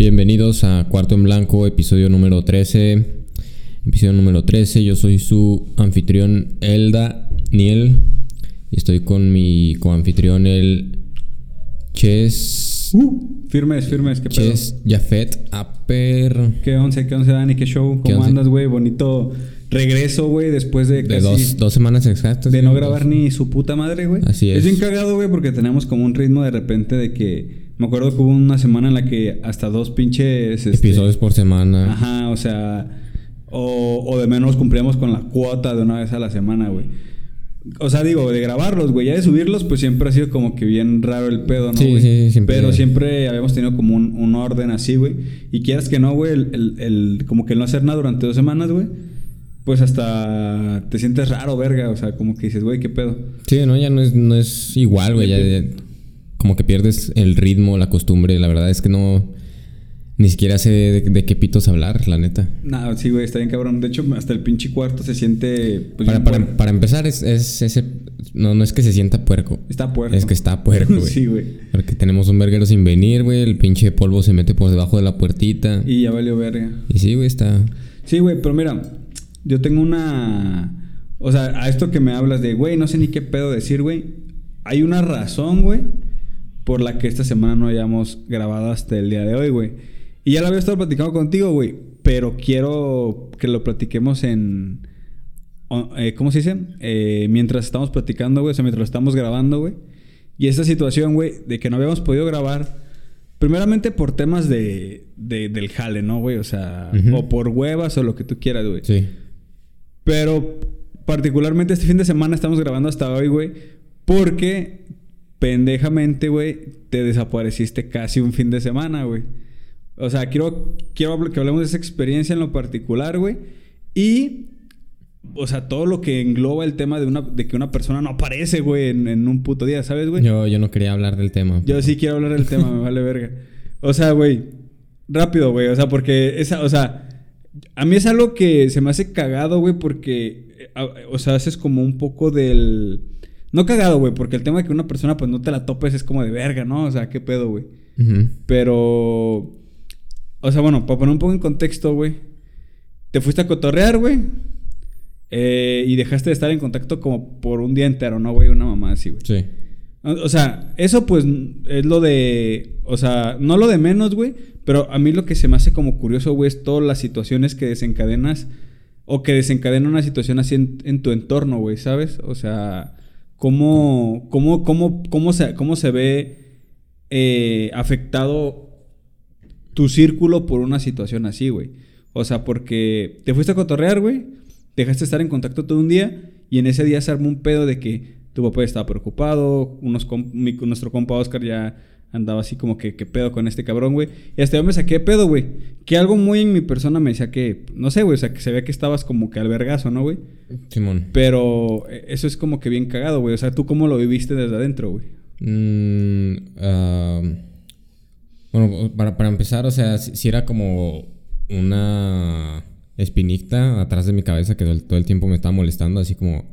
Bienvenidos a Cuarto en Blanco, episodio número 13. Episodio número 13. Yo soy su anfitrión Elda Niel. Y estoy con mi coanfitrión el Ches. Uh, firmes, firmes, qué pedo. Ches Jafet Aper. ¿Qué once, qué once, Dani? ¿Qué show? ¿Qué ¿Cómo once? andas, güey? Bonito regreso, güey, después de De casi... dos, dos semanas exactas. de no grabar ni su puta madre, güey. Así es. Es bien cagado, güey, porque tenemos como un ritmo de repente de que... Me acuerdo que hubo una semana en la que hasta dos pinches... este, Episodios por semana. Ajá, o sea... O, o de menos cumplíamos con la cuota de una vez a la semana, güey. O sea, digo, de grabarlos, güey. Ya de subirlos, pues siempre ha sido como que bien raro el pedo, ¿no, Sí, güey? sí, sí, siempre. Pero siempre habíamos tenido como un, un orden así, güey. Y quieras que no, güey, el, el- el- como que el no hacer nada durante dos semanas, güey. Pues hasta te sientes raro, verga. O sea, como que dices, güey, qué pedo. Sí, no, ya no es, no es igual, güey. Ya, ya- como que pierdes el ritmo, la costumbre. La verdad es que no. Ni siquiera sé de, de qué pitos hablar, la neta. Nada, sí, güey, está bien cabrón. De hecho, hasta el pinche cuarto se siente. Pues, para, para, empezar, es, es ese. No, no es que se sienta puerco. Está puerco. Es que está puerco, güey. sí, güey. Porque tenemos un verguero sin venir, güey. El pinche polvo se mete por debajo de la puertita. Y, Y ya valió verga. sí, güey, está. Sí, güey, pero mira, yo tengo una. O sea, a esto que me hablas de, güey, no sé ni qué pedo decir, güey. Hay una razón, güey, por la que esta semana no hayamos grabado hasta el día de hoy, güey. Y ya la había estado platicando contigo, güey. Pero quiero que lo platiquemos en. eh, ¿Cómo se dice? Eh, mientras estamos platicando, güey. O sea, mientras lo estamos grabando, güey. Y esta situación, güey, de que no habíamos podido grabar. Primeramente por temas de, de- del jale, ¿no, güey? O sea, o por huevas o lo que tú quieras, güey. Sí. Pero particularmente este fin de semana estamos grabando hasta hoy, güey. Porque pendejamente, güey, te desapareciste casi un fin de semana, güey. O sea, quiero, quiero que hablemos de esa experiencia en lo particular, güey. Y, o sea, todo lo que engloba el tema de, una, de que una persona no aparece, güey, en, en un puto día, ¿sabes, güey? Yo, yo no quería hablar del tema. Yo sí quiero hablar del tema, me vale verga. O sea, güey, rápido, güey. O sea, porque esa, o sea, a mí es algo que se me hace cagado, güey, porque, eh, o sea, haces como un poco del... No cagado, güey, porque el tema de que una persona pues no te la topes es como de verga, ¿no? O sea, qué pedo, güey. Pero... O sea, bueno, para poner un poco en contexto, güey. Te fuiste a cotorrear, güey. eh, y dejaste de estar en contacto como por un día entero, ¿no, güey? Una mamá así, güey. Sí. O o sea, eso pues es lo de. O sea, no lo de menos, güey. Pero a mí lo que se me hace como curioso, güey, es todas las situaciones que desencadenas. O que desencadena una situación así en, en tu entorno, güey, ¿sabes? O sea, cómo. cómo, cómo, cómo, se, cómo se ve eh, afectado tu círculo por una situación así, güey. O sea, porque te fuiste a cotorrear, güey. Dejaste de estar en contacto todo un día. Y en ese día se armó un pedo de que tu papá estaba preocupado. Unos com- mi- nuestro compa Oscar ya andaba así como que, ¿qué pedo con este cabrón, güey? Y hasta yo me saqué de pedo, güey. Que algo muy en mi persona me decía que, no sé, güey, o sea, que se ve que estabas como que al vergazo, ¿no, güey? Simón. Pero eh, eso es como que bien cagado, güey. O sea, ¿tú cómo lo viviste desde adentro, güey? Mm, ah, bueno, para, para empezar, o sea, si, era como una espinita atrás de mi cabeza que todo el, todo el tiempo me estaba molestando, así como,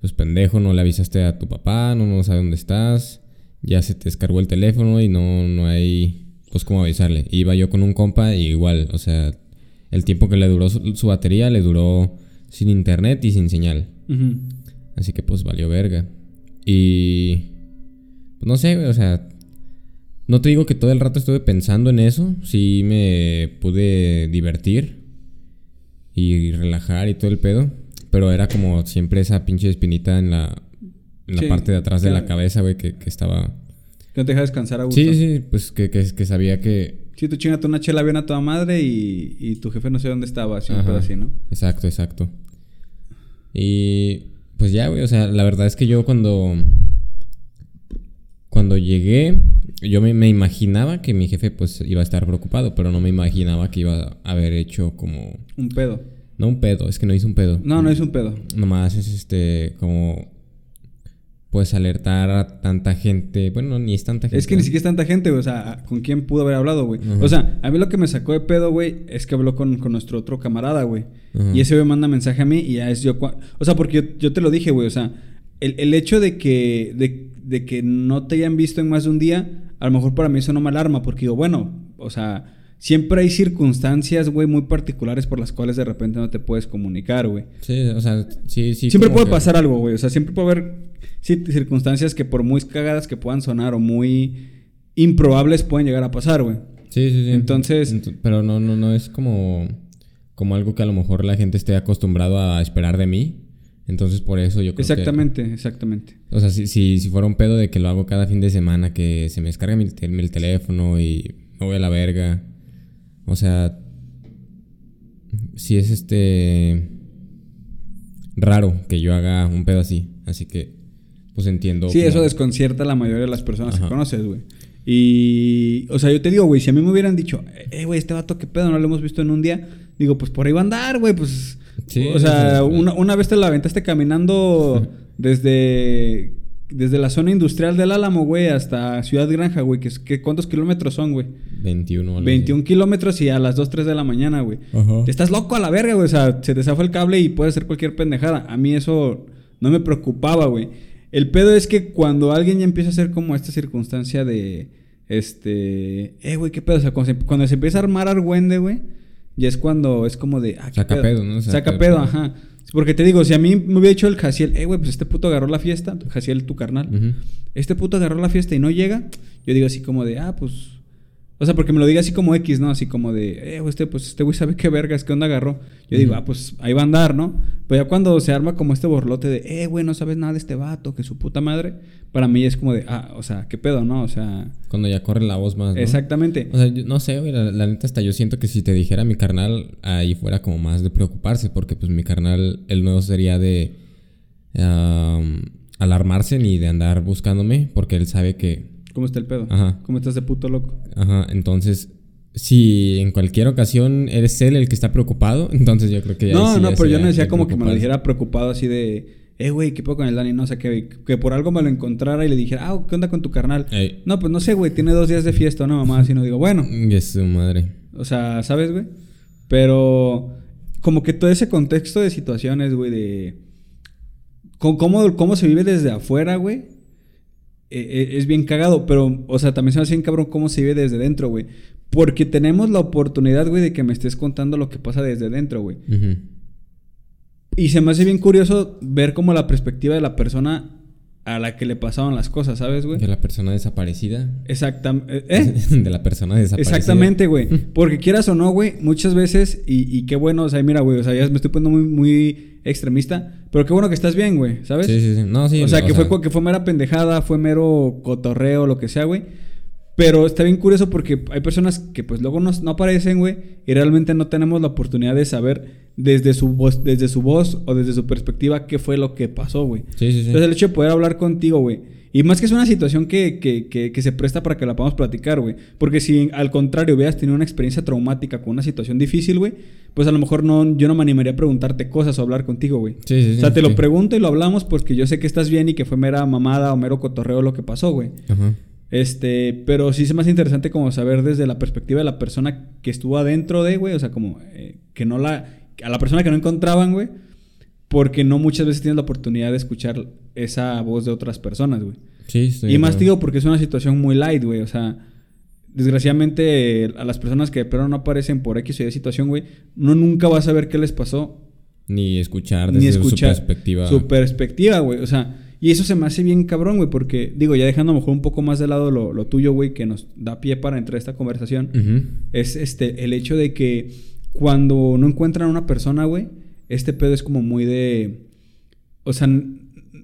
pues pendejo, no le avisaste a tu papá, no, no sabe dónde estás, ya se te descargó el teléfono y no, no hay, pues cómo avisarle. Iba yo con un compa y igual, o sea, el tiempo que le duró su, su batería le duró sin internet y sin señal. Así que pues valió verga. Y... Pues no sé, o sea... No te digo que todo el rato estuve pensando en eso. Sí me pude divertir. Y relajar y todo el pedo. Pero era como siempre esa pinche espinita en la... La Sí, parte de atrás de la cabeza, güey, que, que estaba... Que no te deja descansar a gusto. Sí, sí, pues que, que, que sabía que... Sí, tú chingate una chela bien a toda madre y, y tu jefe no sé dónde estaba, así pedo así, ¿no? Exacto, exacto. Y pues ya, güey, o sea, la verdad es que yo cuando cuando llegué, yo me, me imaginaba que mi jefe pues iba a estar preocupado, pero no me imaginaba que iba a haber hecho como Un pedo. no un pedo, es que no hizo un pedo. No, no es un pedo. Nomás es este como pues alertar a tanta gente, bueno, ni es tanta gente. Es que ni siquiera es tanta gente, güey. O sea, ¿con quién pudo haber hablado, güey? Ajá. O sea, a mí lo que me sacó de pedo, güey, es que habló con, con nuestro otro camarada, güey. Y ese güey manda mensaje a mí y ya es yo. O sea, porque yo, yo te lo dije, güey. O sea, el, el hecho de que, de, de que no te hayan visto en más de un día, a lo mejor para mí eso no me alarma, porque digo, bueno, o sea, siempre hay circunstancias, güey, muy particulares por las cuales de repente no te puedes comunicar, güey. Sí, o sea, sí, sí. Siempre puede que- pasar algo, güey. O sea, siempre puede haber circunstancias que por muy cagadas que puedan sonar o muy improbables pueden llegar a pasar, güey. Sí, sí, sí. Entonces- Ent- pero no, no, no es como, como algo que a lo mejor la gente esté acostumbrado a esperar de mí. Entonces, por eso yo creo que... Exactamente, exactamente. O sea, si, si, si fuera un pedo de que lo hago cada fin de semana, que se me descarga mi, tel- el teléfono y me voy a la verga. O sea, si es este raro que yo haga un pedo así. Así que, pues entiendo. Sí, como- eso desconcierta a la mayoría de las personas Ajá. que conoces, güey. Y, o sea, yo te digo, güey, si a mí me hubieran dicho, eh, güey, este vato, qué pedo, no lo hemos visto en un día, digo, pues por ahí va a andar, güey, pues. Sí, o sea, una, una vez te la aventaste caminando desde, desde la zona industrial del Álamo, güey, hasta Ciudad Granja, güey, que, es- que ¿cuántos kilómetros son, güey? 21. algo así. 21 kilómetros y a las 2, 3 de la mañana, güey. Estás loco a la verga, güey. O sea, se te zafa el cable y puede ser cualquier pendejada. A mí eso no me preocupaba, güey. El pedo es que cuando alguien ya empieza a hacer como esta circunstancia de. Este. Eh, güey, qué pedo. O sea, cuando se, cuando se empieza a armar argüende, güey. Ya es cuando es como de. Ah, Saca pedo, ¿no? Saca, Saca pedo, pedo. ajá. Porque te digo, si a mí me hubiera dicho el Jaciel, eh, güey, pues este puto agarró la fiesta. Jaciel, tu carnal. Este puto agarró la fiesta y no llega. Yo digo así como de, ah, pues. O sea, porque me lo diga así como X, ¿no? Así como de, eh, este, pues este güey sabe qué vergas, qué onda agarró. Yo digo, ah, pues ahí va a andar, ¿no? Pero ya cuando se arma como este borlote de, eh, güey, no sabes nada de este vato, que su puta madre, para mí es como de, ah, o sea, qué pedo, ¿no? O sea, Cuando ya corre la voz más, ¿no? exactamente. O sea, yo no sé, güey, la, la neta hasta yo siento que si te dijera mi carnal, ahí fuera como más de preocuparse, porque pues mi carnal, él no sería de alarmarse ni de andar buscándome, porque él sabe que, ¿Cómo está el pedo? Ajá. ¿Cómo estás de puto loco? ajá, entonces, si en cualquier ocasión eres él el que está preocupado, entonces yo creo que... ahí No, sí no, ya pero yo no decía de como que me lo dijera preocupado así de, eh, güey, ¿qué pedo con el Dani? No, o sea, que, que por algo me lo encontrara y le dijera, ah, ¿qué onda con tu carnal? Ey. No, pues no sé, güey, tiene dos días de fiesta, ¿no, mamá? Así no digo, bueno, Y es su madre. o sea, ¿sabes, güey? Pero como que todo ese contexto de situaciones, güey, de con cómo, cómo se vive desde afuera, güey, eh, eh, es bien cagado, pero, o sea, también se me hace bien cabrón cómo se vive desde dentro, güey. Porque tenemos la oportunidad, güey, de que me estés contando lo que pasa desde dentro, güey. Y se me hace bien curioso ver como la perspectiva de la persona a la que le pasaban las cosas, ¿sabes, güey? De la persona desaparecida. Exactamente. ¿Eh? De la persona desaparecida. Exactamente, güey. Porque quieras o no, güey, muchas veces, y, y qué bueno, o sea, mira, güey, o sea, ya me estoy poniendo muy, muy extremista, pero qué bueno que estás bien, güey, ¿sabes? Sí, sí, sí. No, sí. o sea, que, fue, que fue mera pendejada, fue mero cotorreo, lo que sea, güey. Pero está bien curioso porque hay personas que pues luego no, no aparecen, güey, y realmente no tenemos la oportunidad de saber desde su voz, desde su voz o desde su perspectiva qué fue lo que pasó, güey. Sí, sí, sí. Entonces el hecho de poder hablar contigo, güey. Y más que es una situación que, que, que, que se presta para que la podamos platicar, güey. Porque si al contrario hubieras tenido una experiencia traumática con una situación difícil, güey, pues a lo mejor no, yo no me animaría a preguntarte cosas o hablar contigo, güey. Sí, sí, o sea, te lo pregunto y lo hablamos porque yo sé que estás bien y que fue mera mamada o mero cotorreo lo que pasó, güey. Ajá. Este, pero sí es más interesante como saber desde la perspectiva de la persona que estuvo adentro de, güey, o sea, como eh, que no la, a la persona que no encontraban, güey, porque no muchas veces tienes la oportunidad de escuchar esa voz de otras personas, güey. Sí, estoy y más digo porque es una situación muy light, güey, o sea, desgraciadamente a las personas que de plano no aparecen por X o Y situación, güey, no nunca vas a ver qué les pasó Ni escuchar ni desde escuchar su perspectiva. Su perspectiva, güey. O sea, y eso se me hace bien cabrón, güey, porque, digo, ya dejando a lo mejor un poco más de lado lo, lo tuyo, güey, que nos da pie para entrar a esta conversación, es este, el hecho de que cuando no encuentran a una persona, güey, este pedo es como muy de. O sea,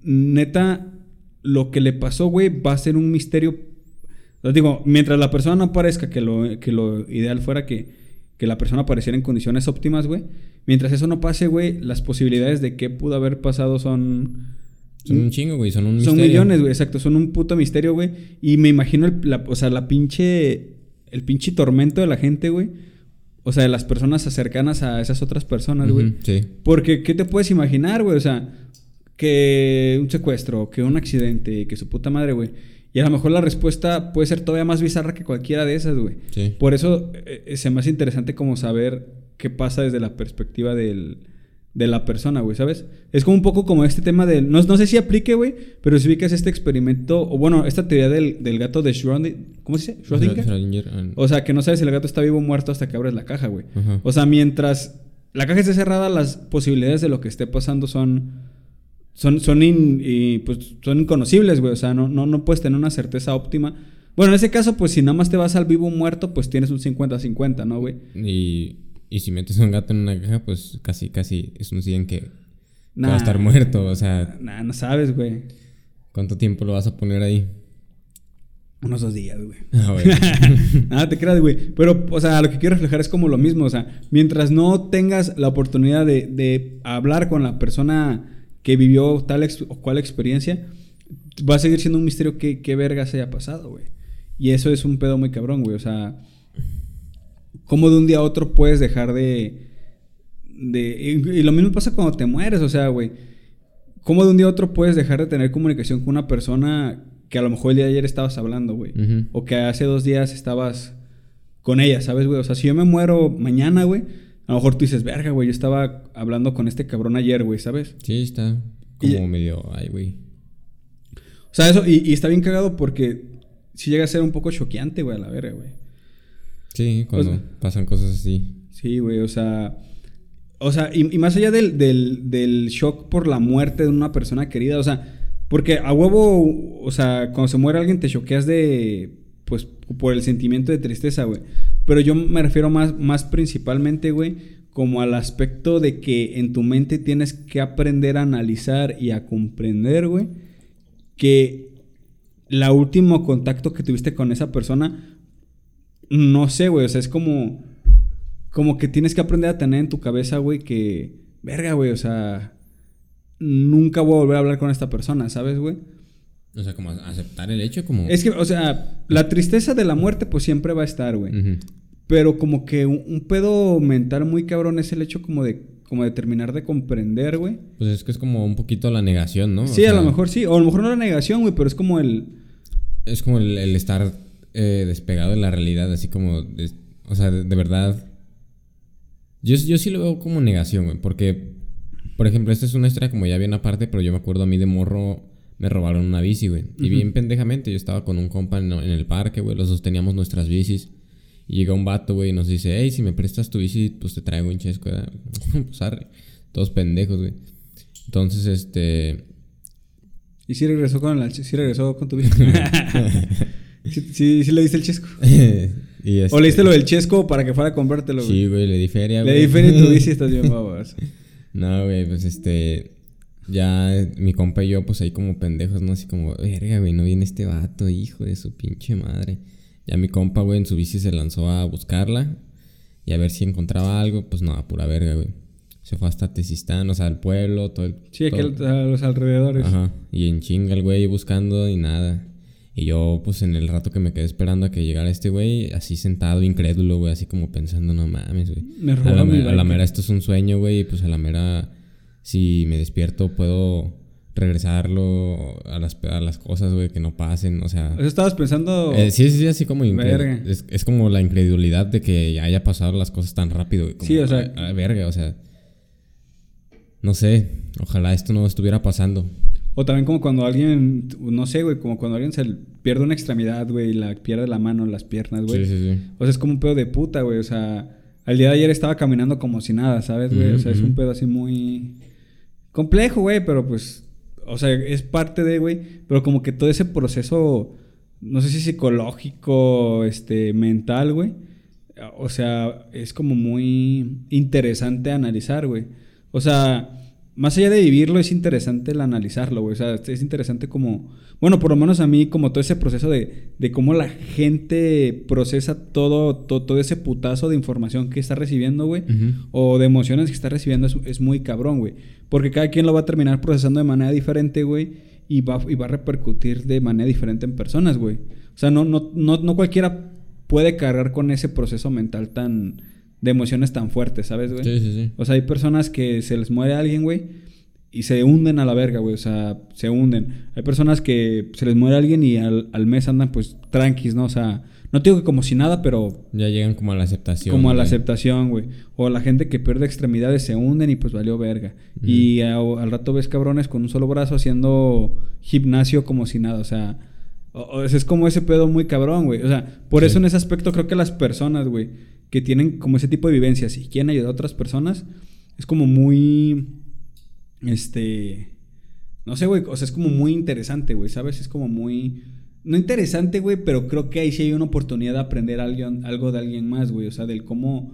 neta, lo que le pasó, güey, va a ser un misterio. Digo, mientras la persona no aparezca, que lo, que lo ideal fuera que, que la persona apareciera en condiciones óptimas, güey. Mientras eso no pase, güey, las posibilidades de qué pudo haber pasado son. Son un chingo, güey. Son un Son misterio. millones, güey, exacto. Son un puto misterio, güey. Y me imagino, el, la, o sea, la pinche. El pinche tormento de la gente, güey. O sea, de las personas cercanas a esas otras personas, güey. Sí. Porque, ¿qué te puedes imaginar, güey? O sea, que un secuestro, que un accidente, que su puta madre, güey. Y a lo mejor la respuesta puede ser todavía más bizarra que cualquiera de esas, güey. Sí. Por eso eh, eh, se me hace interesante como saber qué pasa desde la perspectiva del, de la persona, güey, ¿sabes? Es como un poco como este tema del... No, no sé si aplique, güey, pero si ubicas este experimento, o bueno, esta teoría del, del gato de Schrödinger... ¿Cómo se dice? ¿Schrödinger? O sea, que no sabes si el gato está vivo o muerto hasta que abres la caja, güey. O sea, mientras la caja esté cerrada, las posibilidades de lo que esté pasando son... Son, son, in- y, pues, son inconocibles, güey. O sea, no, no, no puedes tener una certeza óptima. Bueno, en ese caso, pues si nada más te vas al vivo muerto, pues tienes un 50-50, ¿no, güey? Y, y si metes un gato en una caja, pues casi, casi es un 100 que, va a estar muerto. O sea, Nah, no sabes, güey. ¿cuánto tiempo lo vas a poner ahí? Unos dos días, güey. Ah, bueno. Nada, te creas, güey. Pero, o sea, lo que quiero reflejar es como lo mismo. O sea, mientras no tengas la oportunidad de, de hablar con la persona que vivió tal ex- o cual experiencia, va a seguir siendo un misterio que, qué verga se haya pasado, güey. Y eso es un pedo muy cabrón, güey. O sea, ¿cómo de un día a otro puedes dejar de. de y, y lo mismo pasa cuando te mueres, o sea, güey. ¿Cómo de un día a otro puedes dejar de tener comunicación con una persona que a lo mejor el día de ayer estabas hablando, güey? O que hace dos días estabas con ella, ¿sabes, güey? O sea, si yo me muero mañana, güey, a lo mejor tú dices, verga, güey, yo estaba hablando con este cabrón ayer, güey, ¿sabes? Sí, está Y- como medio. Ay, güey. O sea, eso, y, y está bien cagado porque si llega a ser un poco choqueante, güey, a la verga, güey. Sí, cuando pasan cosas así. Sí, güey, o sea. O sea, y, y más allá del, del, del shock por la muerte de una persona querida, o sea, porque a huevo, o sea, cuando se muere alguien te choqueas de. Pues por el sentimiento de tristeza, güey. Pero yo me refiero más, más principalmente, güey, como al aspecto de que en tu mente tienes que aprender a analizar y a comprender, güey, que la último contacto que tuviste con esa persona, no sé, güey, o sea, es como, como que tienes que aprender a tener en tu cabeza, güey, que, verga, güey, o sea, nunca voy a volver a hablar con esta persona, ¿sabes, güey? O sea, como aceptar el hecho, como. Es que, o sea, la tristeza de la muerte, pues siempre va a estar, güey. Pero como que un, un pedo mental muy cabrón es el hecho como de, como de terminar de comprender, güey. Pues es que es como un poquito la negación, ¿no? O Sí, a sea, lo mejor sí. O a lo mejor no la negación, güey, pero es como el... Es como el, el estar eh, despegado de la realidad, así como. de- o sea, de, de verdad. Yo, yo sí lo veo como negación, güey. Porque, por ejemplo, esta es una historia como ya bien aparte, pero yo me acuerdo a mí de morro. Me robaron una bici, güey. Y bien pendejamente, yo estaba con un compa en, en el parque, güey. Los dos teníamos nuestras bicis. Y llega un vato, güey, y nos dice, hey, si me prestas tu bici, pues te traigo un chesco, pues arre. Todos pendejos, güey. Entonces, este. Y sí regresó con, la, sí regresó con tu vida. sí, sí, sí le diste el chesco. y O este- le diste lo del chesco para que fuera a comprártelo, güey. Sí, güey, le di feria, Le güey. di feria y tu bici estás bien babas. No, güey, pues este. Ya eh, mi compa y yo, pues ahí como pendejos, ¿no? Así como, verga, güey, no viene este vato, hijo de su pinche madre. Ya mi compa, güey, en su bici se lanzó a buscarla y a ver si encontraba algo. Pues no, pura verga, güey. Se fue hasta Tezistán, o sea, al pueblo, todo el. Sí, todo- aquel, a los alrededores. Ajá. Y en chinga el güey buscando y nada. Y yo, pues en el rato que me quedé esperando a que llegara este güey, así sentado, incrédulo, güey, así como pensando, no mames, güey. Me A la, mi a la mera esto es un sueño, güey, y pues a la mera, si me despierto, puedo regresarlo a las, a las cosas, güey, que no pasen, o sea... Eso estabas pensando... eh, sí, sí, sí, así como Verga. es, es como la incredulidad de que haya pasado las cosas tan rápido, como, Sí, o sea- a- a verga, o sea... No sé, ojalá esto no estuviera pasando. O también como cuando alguien, no sé, güey, como cuando alguien se pierde una extremidad, güey, y la pierde la mano, las piernas, güey. Sí, sí, sí. O sea, es como un pedo de puta, güey. O sea, al día de ayer estaba caminando como si nada, ¿sabes, güey? o sea, es un pedo así muy complejo, güey, pero pues, o sea, es parte de, güey. Pero como que todo ese proceso, no sé si psicológico, este, mental, güey. O sea, es como muy interesante analizar, güey. O sea, más allá de vivirlo, es interesante el analizarlo, güey. O sea, es interesante como... Bueno, por lo menos a mí, como todo ese proceso de, de cómo la gente procesa todo, to- todo, ese putazo de información que está recibiendo, güey. O de emociones que está recibiendo es, es muy cabrón, güey. Porque cada quien lo va a terminar procesando de manera diferente, güey. Y va, y va a repercutir de manera diferente en personas, güey. O sea, no, no, no, no cualquiera puede cargar con ese proceso mental tan... De emociones tan fuertes, ¿sabes, güey? Sí, sí, sí. O sea, hay personas que se les muere alguien, güey, y se hunden a la verga, güey. O sea, se hunden. Hay personas que se les muere alguien y al, al mes andan, pues, tranquis, ¿no? O sea, No te digo que como si nada, pero Ya llegan como a la aceptación. como a la aceptación, güey. O la gente que pierde extremidades se hunden y pues valió verga. Y a- al rato ves cabrones con un solo brazo haciendo gimnasio como si nada. O sea, o- o- es como ese pedo muy cabrón, güey. O sea, por Sí. eso en ese aspecto creo que las personas, güey, que tienen como ese tipo de vivencias y quieren ayudar a otras personas, es como muy, este, no sé, güey, o sea, es como muy interesante, güey, ¿sabes? Es como muy... No interesante, güey, pero creo que ahí sí hay una oportunidad de aprender alguien- algo de alguien más, güey. O sea, del cómo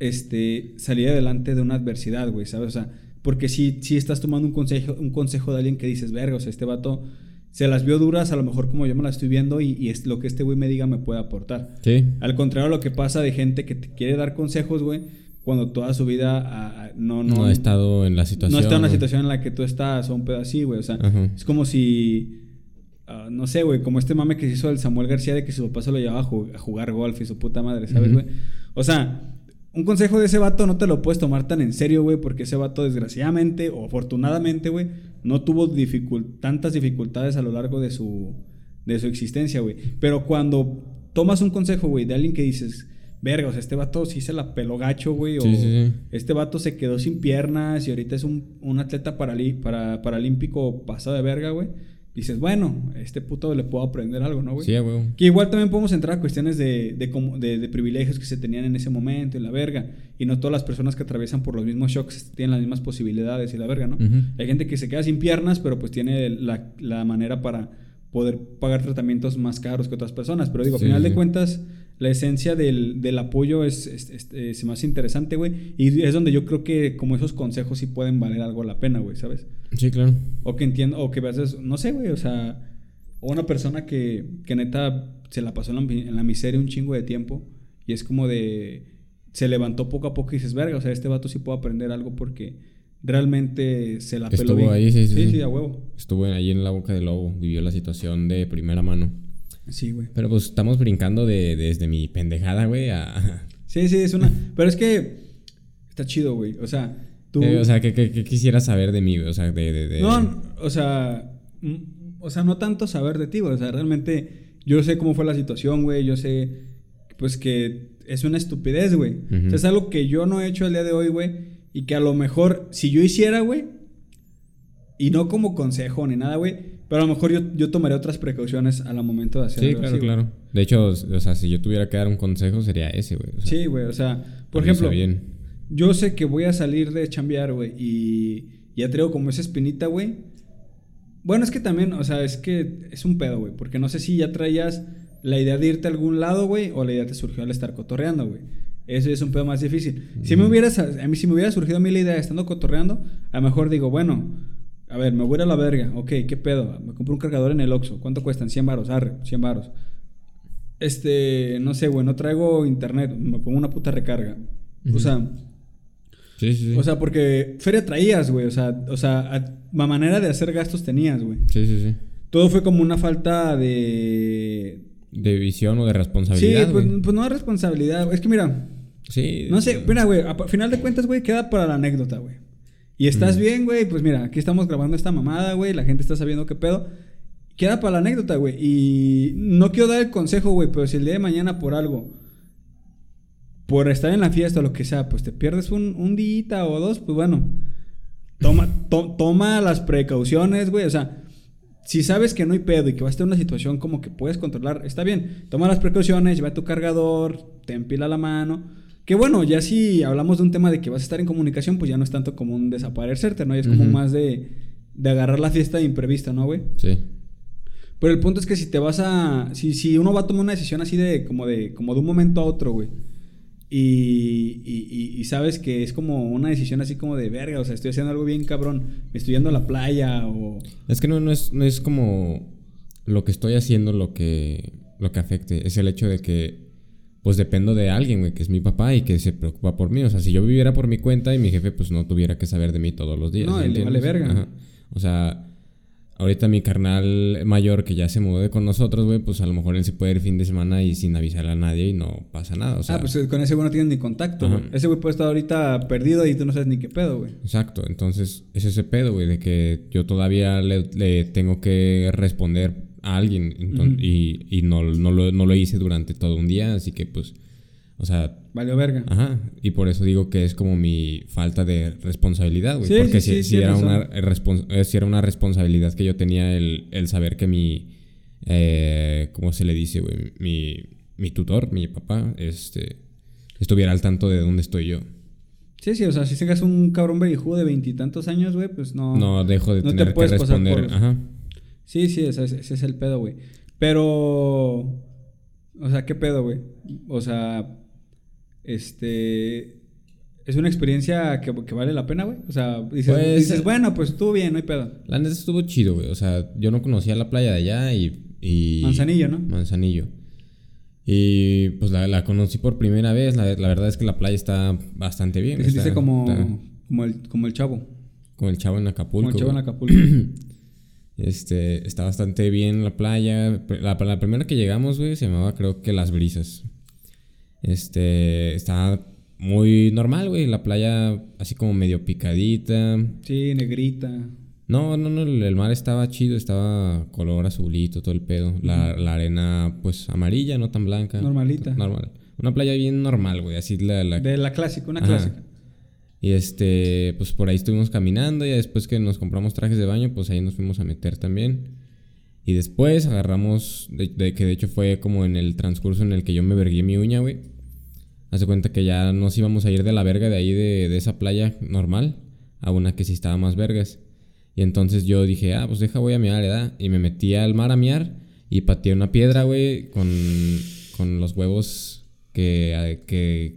este, salir adelante de una adversidad, güey, ¿sabes? O sea, porque si, si estás tomando un consejo, un consejo de alguien que dices, verga, o sea, este vato se las vio duras, a lo mejor como yo me las estoy viendo y, y es lo que este güey me diga me puede aportar. Sí. Al contrario lo que pasa de gente que te quiere dar consejos, güey, cuando toda su vida no, no, No, he estado en la situación. no está en la situación en la que tú estás o un pedo así, güey. O sea, Ajá. es como si. Ah, no sé, güey, como este mame que se hizo el Samuel García de que su papá se lo llevaba a, ju- a jugar golf y su puta madre, ¿sabes, güey? O sea, un consejo de ese vato no te lo puedes tomar tan en serio, güey, porque ese vato, desgraciadamente o afortunadamente, güey, no tuvo dificul- tantas dificultades a lo largo de su, de su existencia, güey. Pero cuando tomas un consejo, güey, de alguien que dices, verga, o sea, este vato sí se la peló gacho, güey, o Sí, sí, sí. este vato se quedó sin piernas y ahorita es un, un atleta paralí- para, paralímpico pasado de verga, güey. Dices, bueno, este puto le puedo aprender algo, ¿no, güey? Sí, güey. Que igual también podemos entrar a cuestiones de, de, de- de privilegios que se tenían en ese momento y la verga. Y no todas las personas que atraviesan por los mismos shocks tienen las mismas posibilidades y la verga, ¿no? Hay gente que se queda sin piernas, pero pues tiene la, la manera para poder pagar tratamientos más caros que otras personas. Pero digo, Sí, al final de cuentas, la esencia del, del apoyo es, es, es- eh, se me hace interesante, güey. Y es donde yo creo que como esos consejos sí pueden valer algo la pena, güey, ¿sabes? Sí, claro. O que entiendo, o que veas, no sé, güey, o sea, o una persona que, que neta se la pasó en la, en la miseria un chingo de tiempo y es como de, se levantó poco a poco y dices, verga, o sea, este vato sí puede aprender algo porque realmente se la peló Estuvo bien. ahí, sí, sí, Sí, sí. sí, a huevo. Estuvo ahí en la boca del lobo. Vivió la situación de primera mano. Sí, güey. Pero pues estamos brincando de, desde mi pendejada, güey, a... Sí, sí, es una, pero es que está chido, güey, o sea, tú... Eh, o sea, ¿qué, qué, qué quisieras saber de mí, güey? O sea, de... de, de- No, o sea, mm, o sea, no tanto saber de ti, güey. O sea, realmente yo sé cómo fue la situación, güey. Yo sé, pues, que es una estupidez, güey. O sea, es algo que yo no he hecho el día de hoy, güey. Y que a lo mejor, si yo hiciera, güey, y no como consejo ni nada, güey, pero a lo mejor yo, yo tomaría otras precauciones al momento de hacer Sí, claro, así, claro. De hecho, o sea, si yo tuviera que dar un consejo sería ese, güey. O sea, Sí, güey, o sea, por ejemplo, bien. yo sé que voy a salir de chambear, güey, y ya traigo como esa espinita, güey. Bueno, es que también, o sea, es que es un pedo, güey, porque no sé si ya traías la idea de irte a algún lado, güey, o la idea te surgió al estar cotorreando, güey. Eso es un pedo más difícil. Si me hubieras, a mí si me hubiera surgido a mí la idea de estando cotorreando, a lo mejor digo, bueno, a ver, me voy a ir a la verga, ok, ¿qué pedo? Me compro un cargador en el Oxxo, ¿cuánto cuestan? 100 baros, arre, 100 baros. Este, no sé, güey, no traigo internet, me pongo una puta recarga. O sea, Sí, sí, sí. o sea, porque feria traías, güey. O sea, o sea, a- la manera de hacer gastos tenías, güey. sí, sí, sí. Todo fue como una falta de. De visión o de Sí, responsabilidad, pues, güey. pues no de responsabilidad. Es que mira, Sí. no sé, mira, güey, a final de cuentas, güey, queda para la anécdota, güey. Y estás Mm. bien, güey, pues mira, aquí estamos grabando esta mamada, güey, la gente está sabiendo qué pedo. Queda para la anécdota, güey. Y no quiero dar el consejo, güey, pero si el día de mañana por algo, por estar en la fiesta o lo que sea, pues te pierdes un, un día o dos, pues bueno, toma, to- toma las precauciones, güey. O sea, si sabes que no hay pedo y que vas a estar en una situación como que puedes controlar, está bien. Toma las precauciones, lleva tu cargador, te empila la mano. Que bueno, ya si hablamos de un tema de que vas a estar en comunicación, pues ya no es tanto como un desaparecerte, ¿no? Ya es como más de, de agarrar la fiesta de imprevista, ¿no, güey? Sí. Pero el punto es que si te vas a. Si, si uno va a tomar una decisión así de. como de. como de un momento a otro, güey. Y, y, y- y sabes que es como una decisión así como de verga. O sea, estoy haciendo algo bien cabrón. Me estoy yendo a la playa. O. Es que no, no, es, no es como lo que estoy haciendo lo que, lo que afecte. Es el hecho de que, pues dependo de alguien, güey, que es mi papá y que se preocupa por mí. O sea, si yo viviera por mi cuenta y mi jefe, pues no tuviera que saber de mí todos los días. No, ¿sí y le vale verga. Ajá. O sea, ahorita mi carnal mayor que ya se mudó con nosotros, güey, pues a lo mejor él se puede ir fin de semana y sin avisar a nadie y no pasa nada. O sea, ah, pues con ese güey no tienes ni contacto, güey. Ese güey puede estar ahorita perdido y tú no sabes ni qué pedo, güey. Exacto, entonces es ese pedo, güey, de que yo todavía le, le tengo que responder a alguien. Y, y no, no, lo, no lo hice durante todo un día, así que pues, o sea, Valió verga. ajá. Y por eso digo que es como mi falta de responsabilidad, güey. Sí, Porque sí, si, sí, si era una, razón. eh, respons- si era una responsabilidad que yo tenía el, el saber que mi, eh, ¿cómo se le dice, güey? Mi, mi tutor, mi papá, este, estuviera al tanto de dónde estoy yo. Sí, sí, o sea, si tengas un cabrón berijudo de veintitantos años, güey, pues no. No dejo de no te tener que puedes pasar responder. por- Ajá. Sí, sí, ese, es- ese es el pedo, güey. Pero. O sea, ¿qué pedo, güey? O sea. Este. Es una experiencia que, que vale la pena, güey. O sea, dices, Pues, dices, eh, bueno, pues estuvo bien, no hay pedo. La neta estuvo chido, güey. O sea, yo no conocía la playa de allá y. y- Manzanillo, ¿no? Manzanillo. Y pues la, la conocí por primera vez. La, la verdad es que la playa está bastante bien. Sentiste está- como, está- como, el, como el chavo. como el chavo en Acapulco. Como el chavo en. Acapulco. Este, está bastante bien la playa. La, la primera que llegamos, güey, se llamaba creo que Las Brisas. Este, está muy normal, güey. La playa así como medio picadita. sí, negrita. No, no, no, el mar estaba chido, estaba color azulito, todo el pedo. La, la arena, pues amarilla, no tan blanca. Normalita. Normal. Una playa bien normal, güey, así la... la- De la clásica, una Ajá. clásica. Y este, pues por ahí estuvimos caminando, y después que nos compramos trajes de baño, pues ahí nos fuimos a meter también. Y después agarramos, de, que de hecho fue como en el transcurso en el que yo me vergué mi uña, güey. Hace cuenta que ya nos íbamos a ir de la verga de ahí, de, de esa playa normal, a una que sí estaba más vergas. Y entonces yo dije, ah, pues deja, voy a miar, ¿verdad? Y me metí al mar a miar y pateé una piedra, güey, con, con los huevos que, que,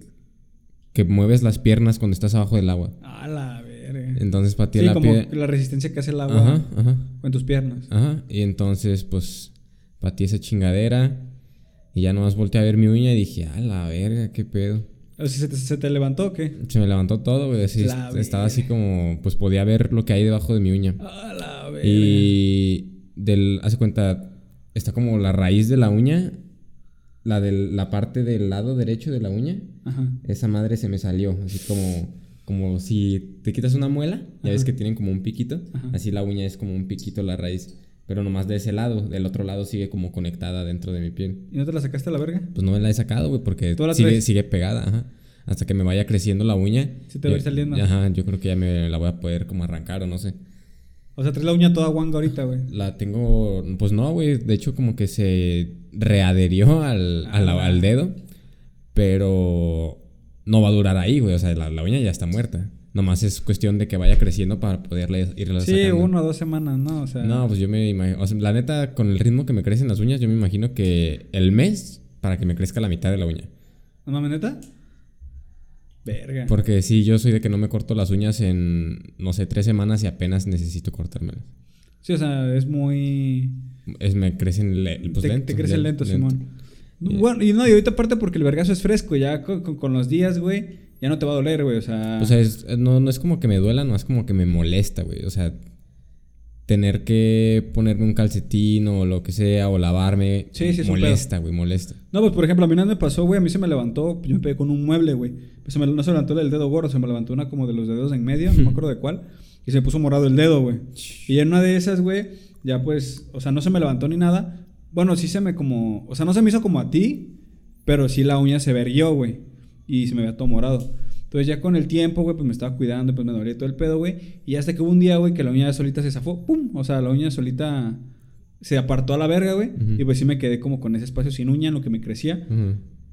que mueves las piernas cuando estás abajo del agua. A la verga. Entonces pateé Sí, la como la resistencia que hace el agua Ajá, ajá. con tus piernas. Ajá. Y entonces, pues, pateé esa chingadera. Y ya nomás volteé a ver mi uña y dije, a la verga, qué pedo. O sea, ¿se te, se te levantó o qué? Se me levantó todo, güey. así estaba así como, pues podía ver lo que hay debajo de mi uña. A la verga. Y del, hace cuenta, está como la raíz de la uña, la de la parte del lado derecho de la uña. Ajá. Esa madre se me salió, así como, como si te quitas una muela, ya ves que tienen como un piquito, Ajá. así la uña es como un piquito la raíz, pero nomás de ese lado, del otro lado sigue como conectada dentro de mi piel. ¿Y no te la sacaste a la verga? Pues no me la he sacado, güey, porque ¿Tú la sigue, sigue pegada, ajá. Hasta que me vaya creciendo la uña. Sí te va a ir saliendo. Ajá, yo creo que ya me la voy a poder como arrancar o no sé. O sea, traes la uña toda guanga ahorita, güey. La tengo, pues no, güey, de hecho como que se readherió al, al, Ah. al dedo, pero no va a durar ahí, güey, o sea, la, la uña ya está muerta. Nomás es cuestión de que vaya creciendo para poderle irla Sí, sacando. uno o dos semanas, ¿no? O sea. No, pues yo me imagino, o sea, la neta, con el ritmo que me crecen las uñas, yo me imagino que el mes para que me crezca la mitad de la uña. ¿No mames, neta? Verga. Porque sí, yo soy de que no me corto las uñas en, no sé, tres semanas y apenas necesito cortármelas. Sí, o sea, es muy. Es, me crecen le- pues, te, lento, te crece lento. Simón. Bueno, y no, y ahorita aparte porque el vergazo es fresco, ya con, con- con los días, güey, ya no te va a doler, güey, o sea. O sea, es- no, no es como que me duela, no es como que me molesta, güey. O sea, tener que ponerme un calcetín o lo que sea, o lavarme, Sí, sí, molesta, güey, molesta. No, pues por ejemplo, a mí no me pasó, güey. A mí se me levantó, yo me pegué con un mueble, güey. Pues se me- no se levantó del dedo gordo, se me levantó una como de los dedos en medio, no me acuerdo de cuál. Y se me puso morado el dedo, güey. Y en una de esas, güey, ya pues, o sea, no se me levantó ni nada. Bueno, sí se me como, o sea, no se me hizo como a ti, pero sí la uña se verguió, güey. Y se me veía todo morado. Entonces ya con el tiempo, güey, pues me estaba cuidando, pues me dolía todo el pedo, güey. Y hasta que hubo un día, güey, que la uña solita se zafó, ¡pum! O sea, la uña solita se apartó a la verga, güey. Y pues sí me quedé como con ese espacio sin uña en lo que me crecía.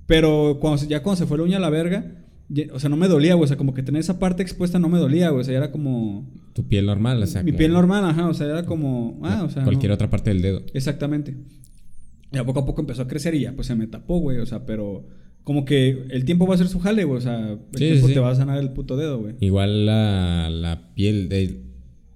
Pero cuando, ya cuando se fue la uña a la verga, ya- o sea, no me dolía, güey. O sea, como que tener esa parte expuesta no me dolía, güey. O sea, era como. Tu piel normal, o sea. mi como piel normal, ajá. O sea, era como. Ah, o sea. Cualquier no. otra parte del dedo. Exactamente. Y a poco a poco empezó a crecer y ya, pues se me tapó, güey. O sea, pero. Como que el tiempo va a ser su jale, güey. O sea, el Sí, tiempo sí. te va a sanar el puto dedo, güey. Igual la, la piel de.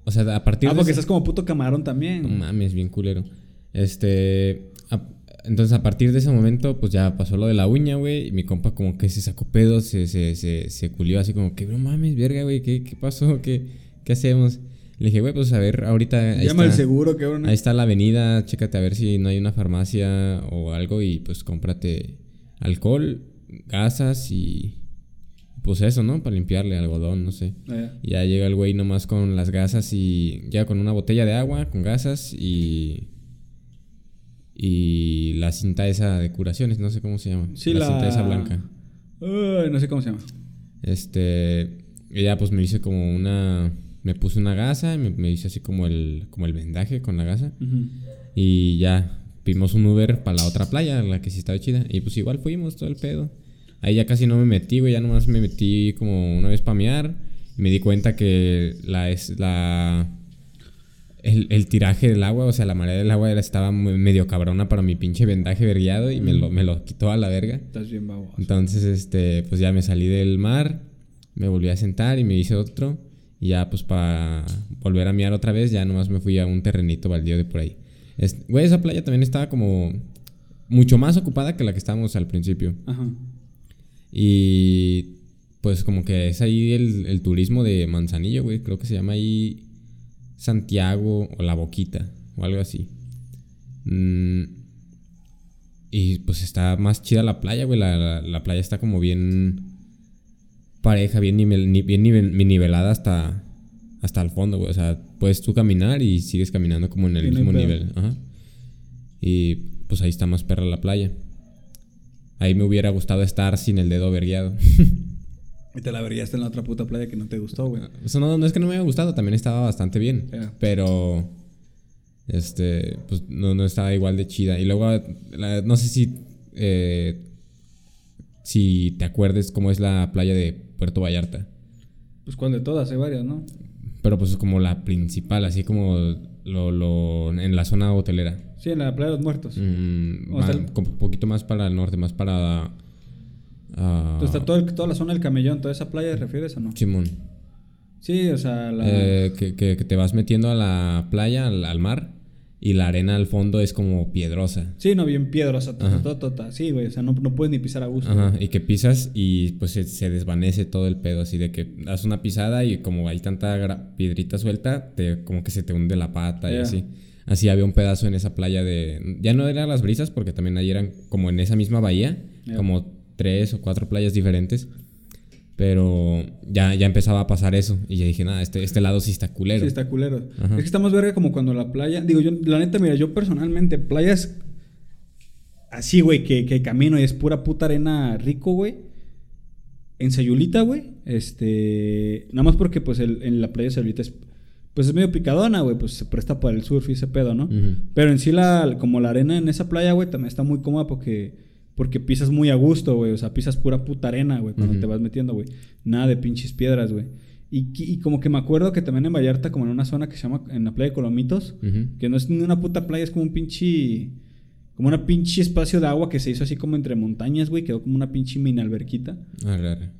O sea, a partir Ah, de. porque ese- estás como puto camarón también. No mames, bien culero. Este. a- entonces, a partir de ese momento, pues ya pasó lo de la uña, güey. Y mi compa, como que se sacó pedos, se, se, se, se culió así como que, no mames, verga, güey, ¿qué, ¿qué pasó? ¿Qué, ¿Qué hacemos? Le dije, güey, pues a ver, ahorita. Ahí Llama al seguro, cabrón. Ahí está la avenida, chécate a ver si no hay una farmacia o algo y pues cómprate alcohol, gasas y. Pues eso, ¿no? Para limpiarle algodón, no sé. Ah, ya. Y ya llega el güey nomás con las gasas y ya con una botella de agua, con gasas y... y la cinta esa de curaciones, no sé cómo se llama. Sí, la, la- cinta esa blanca. No sé cómo se llama. Este, ella pues me hice como una, me puse una gasa, y me, me hice así como el, como el vendaje con la gasa y ya vimos un Uber para la otra playa, la que sí estaba chida y pues igual fuimos todo el pedo. Ahí ya casi no me metí, güey, ya nomás me metí como una vez para mear y me di cuenta que la es la el, el tiraje del agua, o sea, la marea del agua era, estaba muy- medio cabrona para mi pinche vendaje vergueado y me lo, me lo quitó a la verga. Estás bien baboso. Entonces, este, pues ya me salí del mar, me volví a sentar y me hice otro. Y ya, pues para volver a miar otra vez, ya nomás me fui a un terrenito baldío de por ahí. Güey, esa playa también estaba como mucho más ocupada que la que estábamos al principio. Ajá. Y pues como que es ahí el, el turismo de Manzanillo, güey. Creo que se llama ahí Santiago o La Boquita o algo así. Mm, y pues está más chida la playa, güey. La, la- la playa está como bien pareja, bien, nivel, ni- bien nivel- nivelada hasta, hasta el fondo, güey. O sea, puedes tú caminar y sigues caminando como en el mismo pedo. nivel. Ajá. Y pues ahí está más perra la playa. Ahí me hubiera gustado estar sin el dedo vergueado. Y te la verías en la otra puta playa que no te gustó, güey. Eso no, no es que no me haya gustado, también estaba bastante bien. Pero. Este. Pues no, no estaba igual de chida. Y luego, la- no sé si. eh, si te acuerdes cómo es la playa de Puerto Vallarta. Pues cuál de todas, hay varias, ¿no? Pero pues como la principal, así como lo, lo- en la zona hotelera. Sí, en la playa de los muertos. Mm, O sea, un poquito más para el norte, más para. Entonces, está todo el- toda la zona del camellón, toda esa playa, ¿te refieres o no? Simón. Sí, o sea, la... Eh, que, que- que te vas metiendo a la playa, al, al mar, y la arena al fondo es como piedrosa. Sí, no, bien piedrosa, Ajá. tota, tota, sí, güey, o sea, no, no puedes ni pisar a gusto. Ajá, y que pisas y pues se, se desvanece todo el pedo, así de que das una pisada y como hay tanta piedrita suelta, te, como que se te hunde la pata y así. Así había un pedazo en esa playa de... Ya no eran las brisas porque también ahí eran como en esa misma bahía, como tres o cuatro playas diferentes. Pero ya, ya empezaba a pasar eso y ya dije, nada, este, este lado sí está culero. Sí, está culero. Ajá. Es que estamos verga como cuando la playa. Digo, yo, la neta, mira, yo personalmente, playas así, güey, que, que camino y es pura puta arena rico, güey. En Sayulita, güey. Este. Nada más porque, pues, el- en la playa de Sayulita es. Pues es medio picadona, güey. Pues se presta para el surf y ese pedo, ¿no? Pero en sí, la, como la arena en esa playa, güey, también está muy cómoda porque. Porque pisas muy a gusto, güey. O sea, pisas pura puta arena, güey, cuando te vas metiendo, güey. Nada de pinches piedras, güey. Y, y como que me acuerdo que también en Vallarta, como en una zona que se llama, en la playa de Colomitos, que no es ni una puta playa, es como un pinche. Como una pinche espacio de agua que se hizo así como entre montañas, güey. Quedó como una pinche mini alberquita. Arre, arre.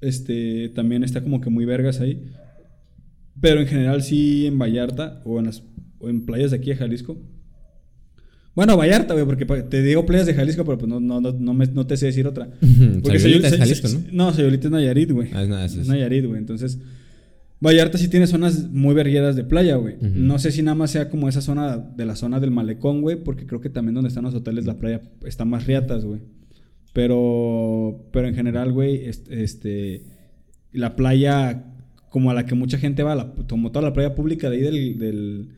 Este, también está como que muy vergas ahí. Pero en general sí en Vallarta o en, las, o en playas de aquí de Jalisco. Bueno, Vallarta, güey, porque pa- te digo playas de Jalisco, pero pues no, no, no, no, me- no te sé decir otra. Porque Sayulita es Jalisco, ¿no? No, Sayulita es Nayarit, güey. Ah, es. Nayarit, güey. Entonces, Vallarta sí tiene zonas muy vergueras de playa, güey. No sé si nada más sea como esa zona de la zona del malecón, güey, porque creo que también donde están los hoteles la playa está más riatas, güey. Pero, pero en general, güey, est- este, la playa como a la que mucha gente va, la- como toda la playa pública de ahí del, del,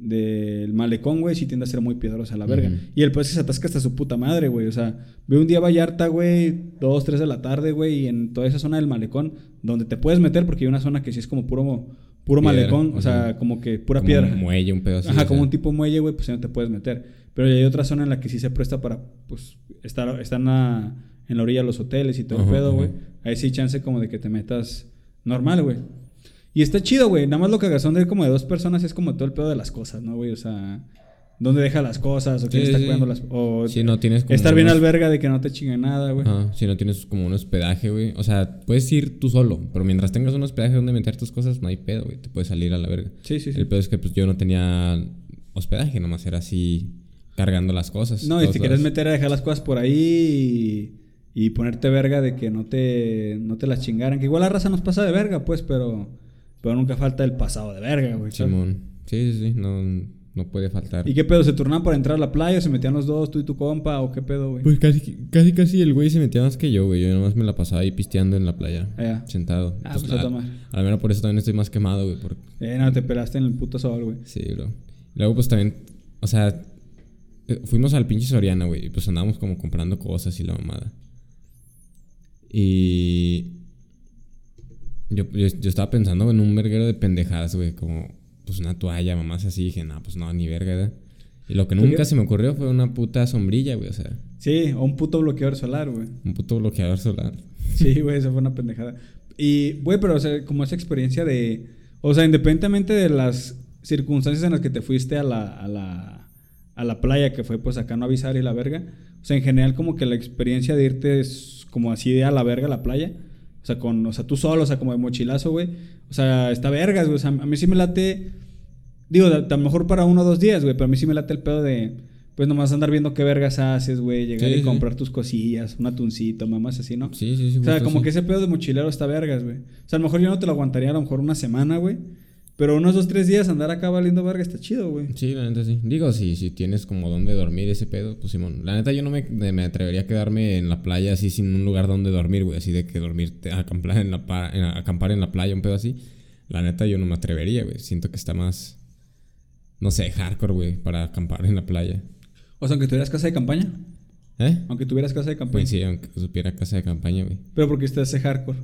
del malecón, güey, sí tiende a ser muy piedrosa la verga. Y el pez se atasca hasta su puta madre, güey. O sea, ve un día Vallarta, güey, dos, tres de la tarde, güey, y en toda esa zona del malecón, donde te puedes meter, porque hay una zona que sí es como puro, puro Piedra, malecón, o sea, como que pura Como piedra. Un muelle, un pedo así. Ajá, como sea. un tipo muelle, güey, pues ya no te puedes meter. Pero ya hay otra zona en la que sí se presta para, pues, estar, están a- en la orilla de los hoteles y todo el pedo, güey. Ahí sí hay chance como de que te metas normal, güey. Y está chido, güey. Nada más lo cagazón de ir como de dos personas es como todo el pedo de las cosas, ¿no, güey? O sea, ¿dónde deja las cosas? ¿O quién Sí, está sí. cuidando las O Si no tienes como estar bien unos- alberga de que no te chinguen nada, güey. Ajá, si no tienes como un hospedaje, güey. O sea, puedes ir tú solo, pero mientras tengas un hospedaje donde meter tus cosas, no hay pedo, güey. Te puedes salir a la verga. Sí, sí, sí. El pedo es que pues yo no tenía hospedaje, nomás era así cargando las cosas. No, y te quieres meter a dejar las cosas por ahí y, y ponerte verga de que no te, no te las chingaran. Que igual la raza nos pasa de verga, pues, pero, pero nunca falta el pasado de verga, güey. Simón. Sí, sí, sí. No, no puede faltar. ¿Y qué pedo? ¿Se turnaban para entrar a la playa? ¿O se metían los dos, tú y tu compa? ¿O qué pedo, güey? Pues casi, casi, casi el güey se metía más que yo, güey. Yo nomás me la pasaba ahí pisteando en la playa. Ya. Sentado. Ah, Pues, pues, a a, tomar. a lo mejor por eso también estoy más quemado, güey. Porque Eh, no, te pelaste en el puto sol, güey. Sí, bro. Luego, pues también, o sea, eh, fuimos al pinche Soriana, güey. Y pues andábamos como comprando cosas y la mamada. Y. Yo, yo, yo estaba pensando en un verguero de pendejadas, güey. Como, pues una toalla, mamás así. Dije, no, pues no, ni verga, ¿verdad? Y lo que ¿Tú nunca se me ocurrió fue una puta sombrilla, güey. O sea, Sí, o un puto bloqueador solar, güey. un puto bloqueador solar. Sí, güey, eso fue una pendejada. Y, güey, pero, o sea, como esa experiencia de. O sea, independientemente de las circunstancias en las que te fuiste a la, a la, a la playa, que fue pues acá no avisar y la verga. O sea, en general, como que la experiencia de irte es como así de a la verga a la playa. O sea, con, o sea, tú solo, o sea, como de mochilazo, güey. O sea, está vergas, güey. O sea, a mí sí me late. Digo, a lo mejor para uno o dos días, güey, pero a mí sí me late el pedo de. Pues nomás andar viendo qué vergas haces, güey. Llegar Sí, y sí. comprar tus cosillas, un atuncito, mamás así, ¿no? Sí, sí, sí. O sea, justo como que ese pedo de mochilero está vergas, güey. O sea, a lo mejor yo no te lo aguantaría a lo mejor una semana, güey. Pero unos dos, tres días andar acá valiendo verga está chido, güey. Sí, la neta sí. Digo, si, si tienes como donde dormir ese pedo, pues Simón. La neta yo no me, me atrevería a quedarme en la playa así sin un lugar donde dormir, güey. Así de que dormirte, acampar en la, en- acampar en la playa, un pedo así. La neta yo no me atrevería, güey. Siento que está más, no sé, hardcore, güey, para acampar en la playa. O sea, aunque tuvieras casa de campaña. ¿Eh? Aunque tuvieras casa de campaña. Pues sí, aunque supiera casa de campaña, güey. Pero porque usted hace hardcore.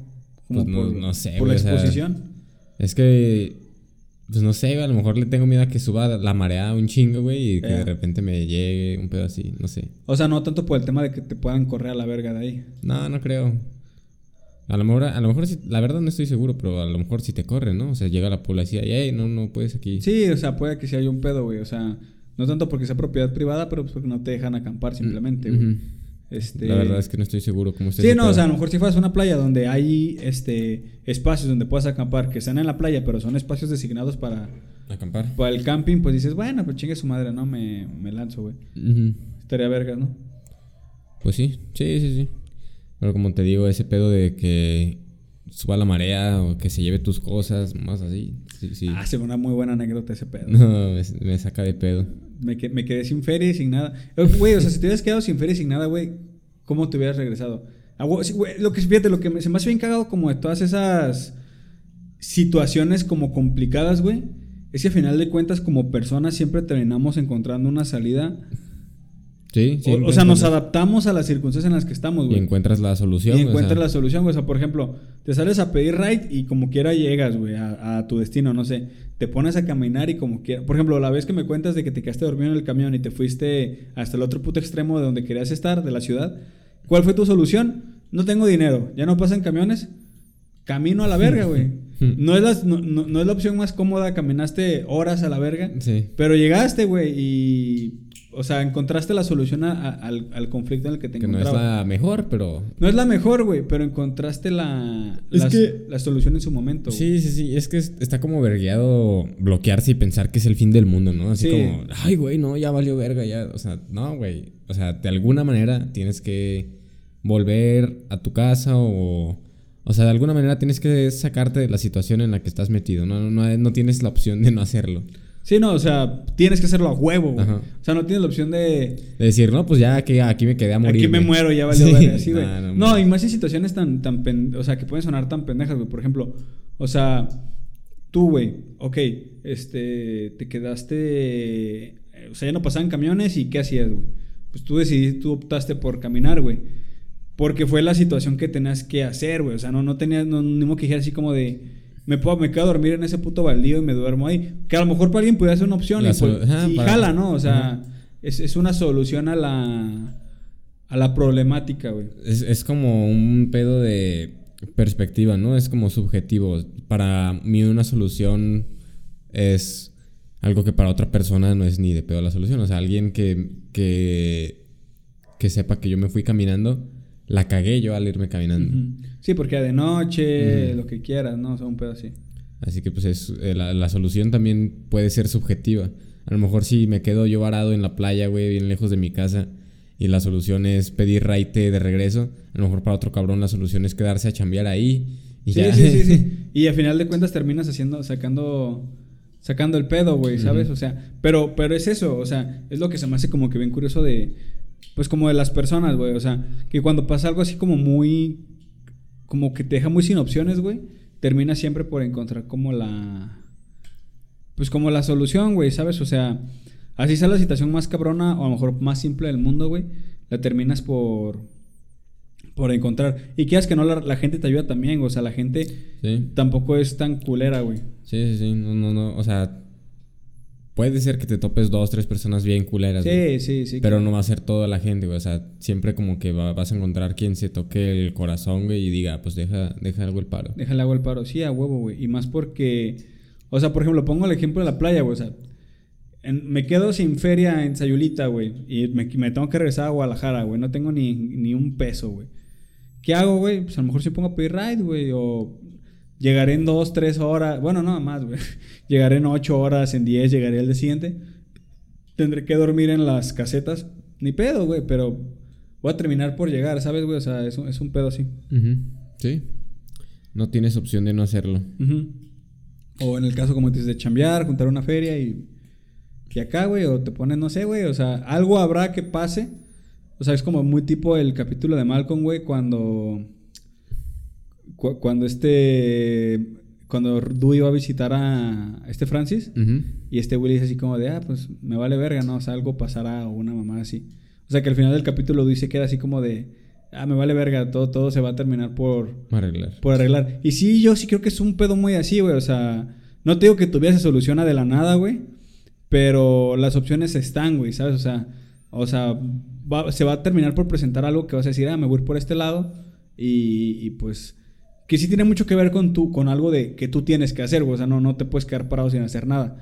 Como Pues no- por, no sé, Por güey, la o sea, exposición. Es que, pues no sé, güey, a lo mejor le tengo miedo a que suba la marea un chingo, güey, y que Ya. de repente me llegue un pedo así, no sé. O sea, no tanto por el tema de que te puedan correr a la verga de ahí. No, no creo. A lo mejor, a lo mejor la verdad no estoy seguro, pero a lo mejor si te corren, ¿no? O sea, llega la policía y, hey, no, no puedes aquí. Sí, o sea, puede que sí haya un pedo, güey. O sea, no tanto porque sea propiedad privada, pero pues porque no te dejan acampar simplemente, güey. Este... La verdad es que no estoy seguro cómo está Sí, no, o sea, a lo mejor si fueras a una playa donde hay este espacios donde puedas acampar, que están en la playa, pero son espacios designados para, Acampar. para el camping, pues dices, bueno, pues chingue su madre, no, me, me lanzo, güey. Estaría vergas, ¿no? Pues sí, sí, sí, sí. Pero como te digo, ese pedo de que suba la marea o que se lleve tus cosas, más así. Sí, sí. Ah, se una muy buena anécdota ese pedo. No, me, me saca de pedo. Me, me quedé sin feria y sin nada. Eh, Güey, o sea, si te hubieras quedado sin feria y sin nada, güey, ¿cómo te hubieras regresado? Ah, sí, güey, lo que, fíjate, lo que me- se me hace bien cagado como de todas esas situaciones como complicadas, güey, es que a final de cuentas como personas siempre terminamos encontrando una salida. Sí, O, siempre o sea, nos adaptamos a las circunstancias en las que estamos, Y güey. encuentras la solución. Y o encuentras sea, la solución, güey. O sea, por ejemplo, te sales a pedir ride y como quiera llegas, güey, a, a tu destino, no sé. Te pones a caminar y como quiera. Por ejemplo, la vez que me cuentas de que te quedaste dormido en el camión y te fuiste hasta el otro puto extremo de donde querías estar, de la ciudad. ¿Cuál fue tu solución? No tengo dinero, ya no pasan camiones. Camino a la verga, güey. No es, la, no, no- no es la opción más cómoda, caminaste horas a la verga. Sí. Pero llegaste, güey, y. O sea, encontraste la solución a- a- al, al conflicto en el que te Que no es encontrabas. la mejor, pero No es la mejor, güey, pero encontraste la, Es la, que- la solución en su momento. Sí, sí, sí. Es que es- está como vergueado bloquearse y pensar que es el fin del mundo, ¿no? Así Sí. como, ay, güey, no, ya valió verga, ya. O sea, no, güey. O sea, de alguna manera tienes que volver a tu casa o. O sea, de alguna manera tienes que sacarte de la situación en la que estás metido. No, no, no tienes la opción de no hacerlo. Sí, no, o sea, tienes que hacerlo a huevo. Ajá. O sea, no tienes la opción de. De decir, no, pues ya que aquí me quedé a morir. Aquí me güey". muero, ya valió Sí, verga, sí, güey. nah, no, y más en situaciones tan, tan pen- o sea, que pueden sonar tan pendejas, güey. Por ejemplo, o sea, tú, güey, ok, este, te quedaste, eh, o sea, ya no pasaban camiones y ¿qué hacías, güey? Pues tú decidiste, tú optaste por caminar, güey. Porque fue la situación que tenías que hacer, güey. O sea, no, no tenías, no, ni modo que dijeras así como de, me, puedo, me quedo a dormir en ese puto baldío y me duermo ahí. Que a lo mejor para alguien pudiera ser una opción La y, pues, solu- ajá, y para- jala, ¿no? O sea, es, es una solución a la, a la problemática, güey. Es, es como un pedo de perspectiva, ¿no? Es como subjetivo. Para mí una solución es algo que para otra persona no es ni de pedo la solución. O sea, alguien que, que, que sepa que yo me fui caminando, la cagué yo al irme caminando. Sí, porque de noche, lo que quieras, ¿no? O sea, un pedo así. Así que pues es, eh, la, la solución también puede ser subjetiva. A lo mejor si me quedo yo varado en la playa, güey, bien lejos de mi casa, y la solución es pedir raite de regreso, a lo mejor para otro cabrón la solución es quedarse a chambear ahí. Y Sí, ya. sí, sí, sí. Y a final de cuentas terminas haciendo, sacando, sacando el pedo, güey, ¿sabes? O sea, pero, pero es eso, o sea, es lo que se me hace como que bien curioso de, pues como de las personas, güey, o sea, que cuando pasa algo así como muy, como que te deja muy sin opciones, güey, terminas siempre por encontrar como la, pues como la solución, güey, ¿sabes? O sea, Así sea la situación más cabrona o a lo mejor más simple del mundo, güey. La terminas por. Por encontrar. Y quieras que no, la, la gente te ayuda también, güey. O sea, la gente Sí. tampoco es tan culera, güey. Sí, sí, sí. No, no, no. O sea, puede ser que te topes dos, tres personas bien culeras. güey. Sí, sí, sí. Pero no va a ser toda la gente, güey. O sea, siempre como que va- vas a encontrar quien se toque el corazón, güey, y diga, pues deja, deja algo el paro. Déjale agua el paro. Sí, a huevo, güey. Y más porque. O sea, por ejemplo, pongo el ejemplo de la playa, güey. O sea, en- me quedo sin feria en Sayulita, güey. Y me, me tengo que regresar a Guadalajara, güey. No tengo ni, ni un peso, güey. ¿Qué hago, güey? Pues a lo mejor sí pongo a pedir ride, güey. O llegaré en dos, tres horas. Bueno, no más, güey. Llegaré en ocho horas, en diez, llegaré el día siguiente. Tendré que dormir en las casetas. Ni pedo, güey. Pero voy a terminar por llegar, ¿sabes, güey? O sea, es un, es un pedo así. Sí. No tienes opción de no hacerlo. O en el caso, como dices, de chambear, juntar una feria y. Y acá, güey, o te pones, no sé, güey, o sea, algo habrá que pase. O sea, es como muy tipo el capítulo de Malcolm, güey, cuando. Cu- cuando este. Cuando Dewey iba a visitar a este Francis. Y este le dice así como de, ah, pues me vale verga, ¿no? O sea, algo pasará o una mamá así. O sea, que al final del capítulo Dewey se queda así como de, ah, me vale verga, todo, todo se va a terminar por, Arreglar. por arreglar. Y sí, yo sí creo que es un pedo muy así, güey. O sea, no te digo que tu vida se soluciona de la nada, güey. Pero las opciones están, güey, ¿sabes? O sea, o sea va- se va a terminar por presentar algo que vas a decir, ah, me voy por este lado. Y, y, pues, que sí tiene mucho que ver con, tu, con algo de que tú tienes que hacer, güey. O sea, no, no te puedes quedar parado sin hacer nada.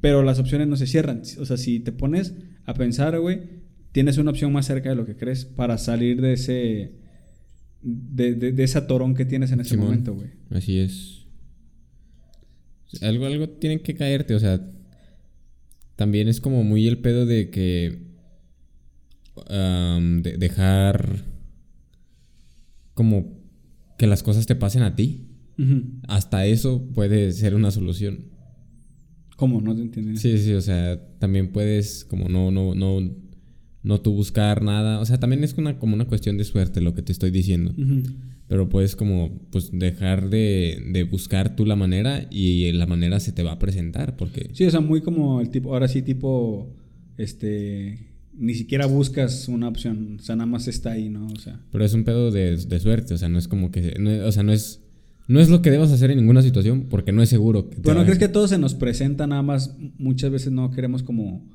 Pero las opciones no se cierran. O sea, si te pones a pensar, güey, tienes una opción más cerca de lo que crees para salir de ese. de, de, de ese atorón que tienes en ese Simón. momento, güey. Así es. Algo, algo tiene que caerte, o sea. También es como muy el pedo de que. de- dejar. Como que las cosas te pasen a ti. Hasta eso puede ser una solución. ¿Cómo? No te entienden. Sí, sí, o sea, también puedes como no, no, no, no tú buscar nada. O sea, también es una, como una cuestión de suerte lo que te estoy diciendo. Pero puedes como pues dejar de, de buscar tú la manera y la manera se te va a presentar porque... Sí, o sea, muy como el tipo, ahora sí, tipo, este, ni siquiera buscas una opción, o sea, nada más está ahí, ¿no? O sea, Pero es un pedo de, de suerte, o sea, no es como que... no o sea, no es, no es lo que debas hacer en ninguna situación porque no es seguro. Que te pero no va- crees que todo se nos presenta, nada más, muchas veces no queremos como,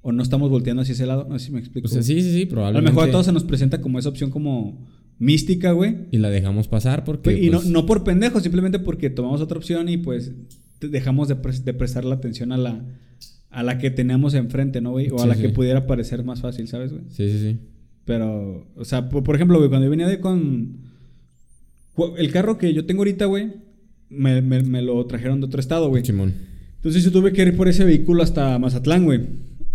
o no estamos volteando hacia ese lado, no sé si me explico. O sea, sí, sí, sí, a lo probablemente... mejor a todos se nos presenta como esa opción como mística, güey. Y la dejamos pasar porque... Y no, pues, no por pendejos, simplemente porque tomamos otra opción y pues dejamos de, de prestar la atención a la, a la que teníamos enfrente, ¿no, güey? O a Sí, la que pudiera parecer más fácil, ¿sabes, güey? Sí, sí, sí. Pero, o sea, por, por ejemplo, güey, cuando yo venía de con... El carro que yo tengo ahorita, güey, me, me- me lo trajeron de otro estado, güey. Simón. Entonces yo tuve que ir por ese vehículo hasta Mazatlán, güey.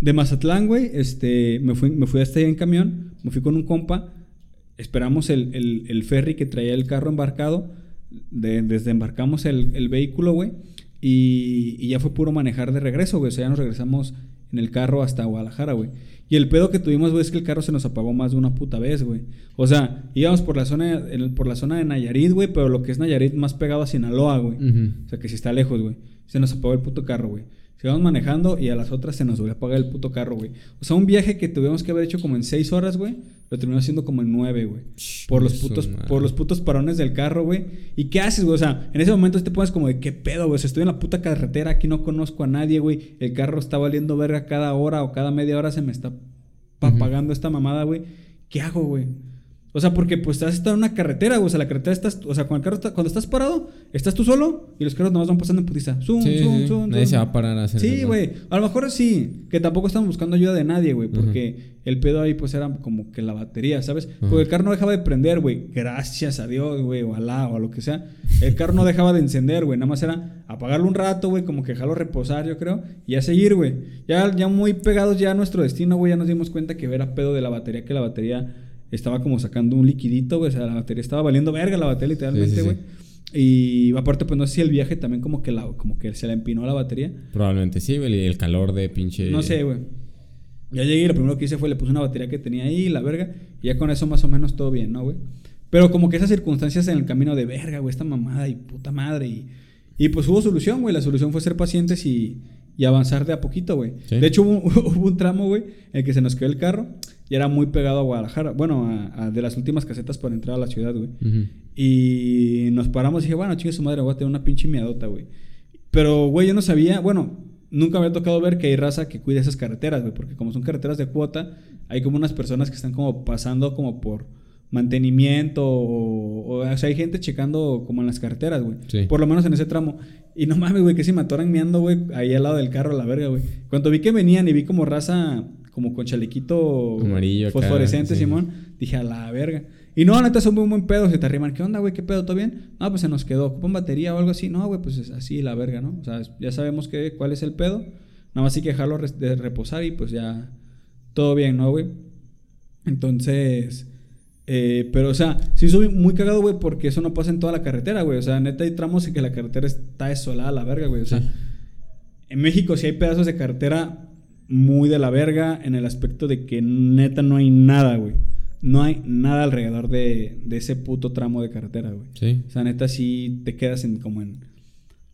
De Mazatlán, güey, este, me fui, me fui hasta allá en camión, me fui con un compa, esperamos el, el- el ferry que traía el carro embarcado, de- desde embarcamos el, el vehículo, güey, y, y ya fue puro manejar de regreso, güey, o sea, ya nos regresamos en el carro hasta Guadalajara, güey. Y el pedo que tuvimos, güey, es que el carro se nos apagó más de una puta vez, güey. O sea, íbamos por la zona, en- por la zona de Nayarit, güey, pero lo que es Nayarit más pegado a Sinaloa, güey. O sea, que si está lejos, güey. Se nos apagó el puto carro, güey. Sigamos manejando y a las otras se nos volvió a apagar el puto carro, güey. O sea, un viaje que tuvimos que haber hecho como en seis horas, güey. Lo terminó haciendo como en nueve, güey. Por los putos, por los putos parones del carro, güey. ¿Y qué haces, güey? O sea, en ese momento te pones como de qué pedo, güey. O sea, estoy en la puta carretera, aquí no conozco a nadie, güey. El carro está valiendo verga cada hora o cada media hora se me está apagando esta mamada, güey. ¿Qué hago, güey? O sea, porque pues estás en una carretera, güey. O sea, la carretera estás. O sea, cuando el carro está- cuando estás parado, estás tú solo y los carros nomás van pasando en putiza. Zum, Sí, sí. zum, Nadie se va a parar a hacer Sí, güey. A lo mejor sí. Que tampoco estamos buscando ayuda de nadie, güey. Porque el pedo ahí, pues, era como que la batería, ¿sabes? Porque el carro no dejaba de prender, güey. Gracias a Dios, güey. O Alá, o a lo que sea. El carro no dejaba de encender, güey. Nada más era apagarlo un rato, güey. Como que dejarlo reposar, yo creo. Y a seguir, güey. Ya, ya muy pegados ya a nuestro destino, güey. Ya nos dimos cuenta que era pedo de la batería. Que la batería estaba como sacando un liquidito, güey. O sea, la batería estaba valiendo verga, la batería, literalmente, Sí, sí, sí. güey. Y aparte, pues no sé si el viaje también como que, la, como que se la empinó la batería. Probablemente sí, güey. El calor de pinche... No sé, güey. Ya llegué y lo primero que hice fue le puse una batería que tenía ahí, la verga. Y ya con eso más o menos todo bien, ¿no, güey? Pero como que esas circunstancias en el camino de verga, güey, esta mamada y puta madre. Y, y pues hubo solución, güey. La solución fue ser pacientes y, y avanzar de a poquito, güey. Sí. De hecho, hubo, hubo un tramo, güey, en el que se nos quedó el carro y era muy pegado a Guadalajara. Bueno, a, a de las últimas casetas para entrar a la ciudad, güey. Y nos paramos y dije, bueno, chingue su madre, voy a tener una pinche miadota, güey. Pero, güey, yo no sabía, bueno, nunca me había tocado ver que hay raza que cuida esas carreteras, güey, porque como son carreteras de cuota, hay como unas personas que están como pasando como por mantenimiento o, o, o sea, hay gente checando como en las carreteras, güey. Sí. Por lo menos en ese tramo. Y no mames, güey, que si me atoran meando, güey, ahí al lado del carro, a la verga, güey. Cuando vi que venían y vi como raza, como con chalequito Amarillo acá, fosforescente, sí. Simón, dije a la verga. Y no, neta, son muy buen pedo. Se te arriman. ¿Qué onda, güey? ¿Qué pedo? ¿Todo bien? No, pues se nos quedó. ¿Ocupan batería o algo así? No, güey, pues es así la verga, ¿no? O sea, ya sabemos que, cuál es el pedo. Nada más hay que dejarlo de reposar y pues ya todo bien, ¿no, güey? Entonces, eh, pero o sea, sí soy muy cagado, güey, porque eso no pasa en toda la carretera, güey. O sea, neta hay tramos en que la carretera está desolada la verga, güey. O sea, Sí. en México sí hay pedazos de carretera muy de la verga en el aspecto de que neta no hay nada, güey. No hay nada alrededor de, de ese puto tramo de carretera, güey. Sí. O sea, neta sí te quedas en como en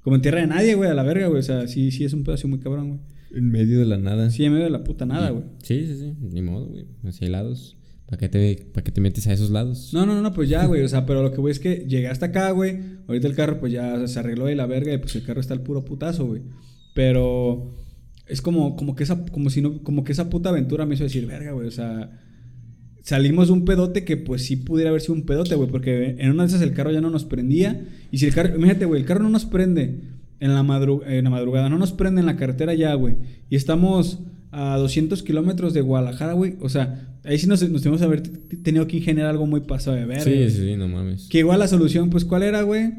como en tierra de nadie, güey, a la verga, güey. O sea, sí, sí es un pedazo muy cabrón, güey. En medio de la nada. Sí, en medio de la puta nada, güey. Sí, sí, sí. Ni modo, güey. Así hay lados. ¿Para qué, te, ¿Para qué te metes a esos lados? No, no, no, pues ya, güey. O sea, pero lo que voy es que llegué hasta acá, güey. Ahorita el carro, pues ya se arregló de la verga y pues el carro está al puro putazo, güey. Pero es como, como que esa, como si no, como que esa puta aventura me hizo decir, verga, güey. O sea, salimos de un pedote que pues sí pudiera haber sido un pedote, güey. Porque en una de esas el carro ya no nos prendía. Y si el carro, imagínate, güey, el carro no nos prende en la, madru- en la madrugada, no nos prende en la carretera ya, güey. Y estamos a 200 kilómetros de Guadalajara, güey. O sea, ahí sí nos, nos tuvimos que haber tenido que ingeniar algo muy pasado de verga. sí, güey. sí, sí, no mames. Que igual la solución, pues, ¿cuál era, güey?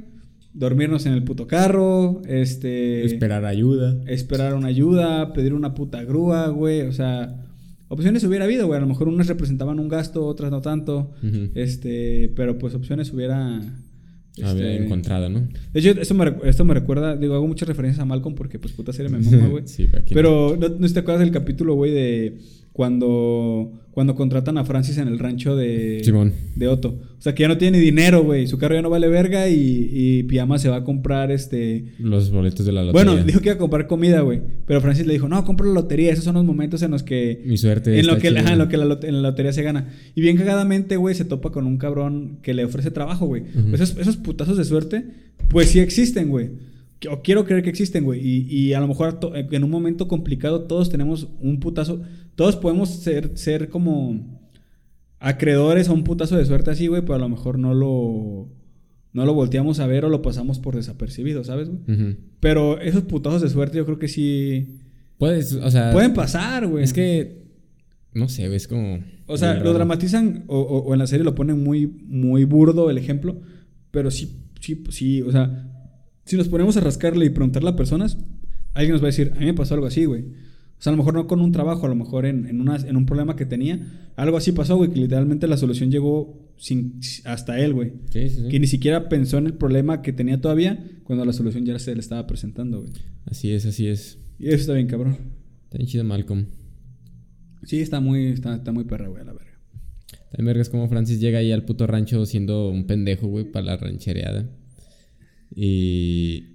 Dormirnos en el puto carro, este... Esperar ayuda. Esperar una ayuda, pedir una puta grúa, güey. O sea, opciones hubiera habido, güey. A lo mejor unas representaban un gasto, otras no tanto. Este, pero pues opciones hubiera... Había este, encontrado, ¿no? De hecho, esto me, esto me recuerda, digo, hago muchas referencias a Malcolm porque pues puta serie me mama, güey. Sí. Pero ¿no, no te acuerdas del capítulo, güey, de cuando cuando contratan a Francis en el rancho de Simón. de Otto. O sea, que ya no tiene ni dinero, güey. Su carro ya no vale verga y, y Pijama se va a comprar este Los boletos de la lotería. bueno, dijo que iba a comprar comida, güey. Pero Francis le dijo, no, compra la lotería. Esos son los momentos en los que... Mi suerte En lo, está que, chida. ajá, en lo que la, en la lotería se gana. Y bien cagadamente, güey, se topa con un cabrón que le ofrece trabajo, güey. Esos, esos putazos de suerte, pues sí existen, güey. Que- O quiero creer que existen, güey. Y, y a lo mejor en un momento complicado todos tenemos un putazo. Todos podemos ser, ser como acreedores a un putazo de suerte así, güey. Pero a lo mejor no lo... No lo volteamos a ver o lo pasamos por desapercibido, ¿sabes, güey? Pero esos putazos de suerte yo creo que sí... Puedes, o sea... Pueden pasar, güey. Es que... No sé, ves como... O sea, lo dramatizan o, o- o en la serie lo ponen muy, muy burdo el ejemplo, pero sí, sí, sí, o sea, si nos ponemos a rascarle y preguntarle a personas, alguien nos va a decir, a mí me pasó algo así, güey. O sea, a lo mejor no con un trabajo, a lo mejor en, en, una- en un problema que tenía, algo así pasó, güey, que literalmente la solución llegó sin, hasta él, güey. Sí, sí, sí. Que ni siquiera pensó en el problema que tenía todavía cuando la solución ya se le estaba presentando, güey. Así es, así es. Y eso está bien, cabrón. Está bien chido Malcolm. Sí, está muy, está, está muy perra, güey, a la verga. También vergas como Francis llega ahí al puto rancho siendo un pendejo, güey, para la ranchereada. Y...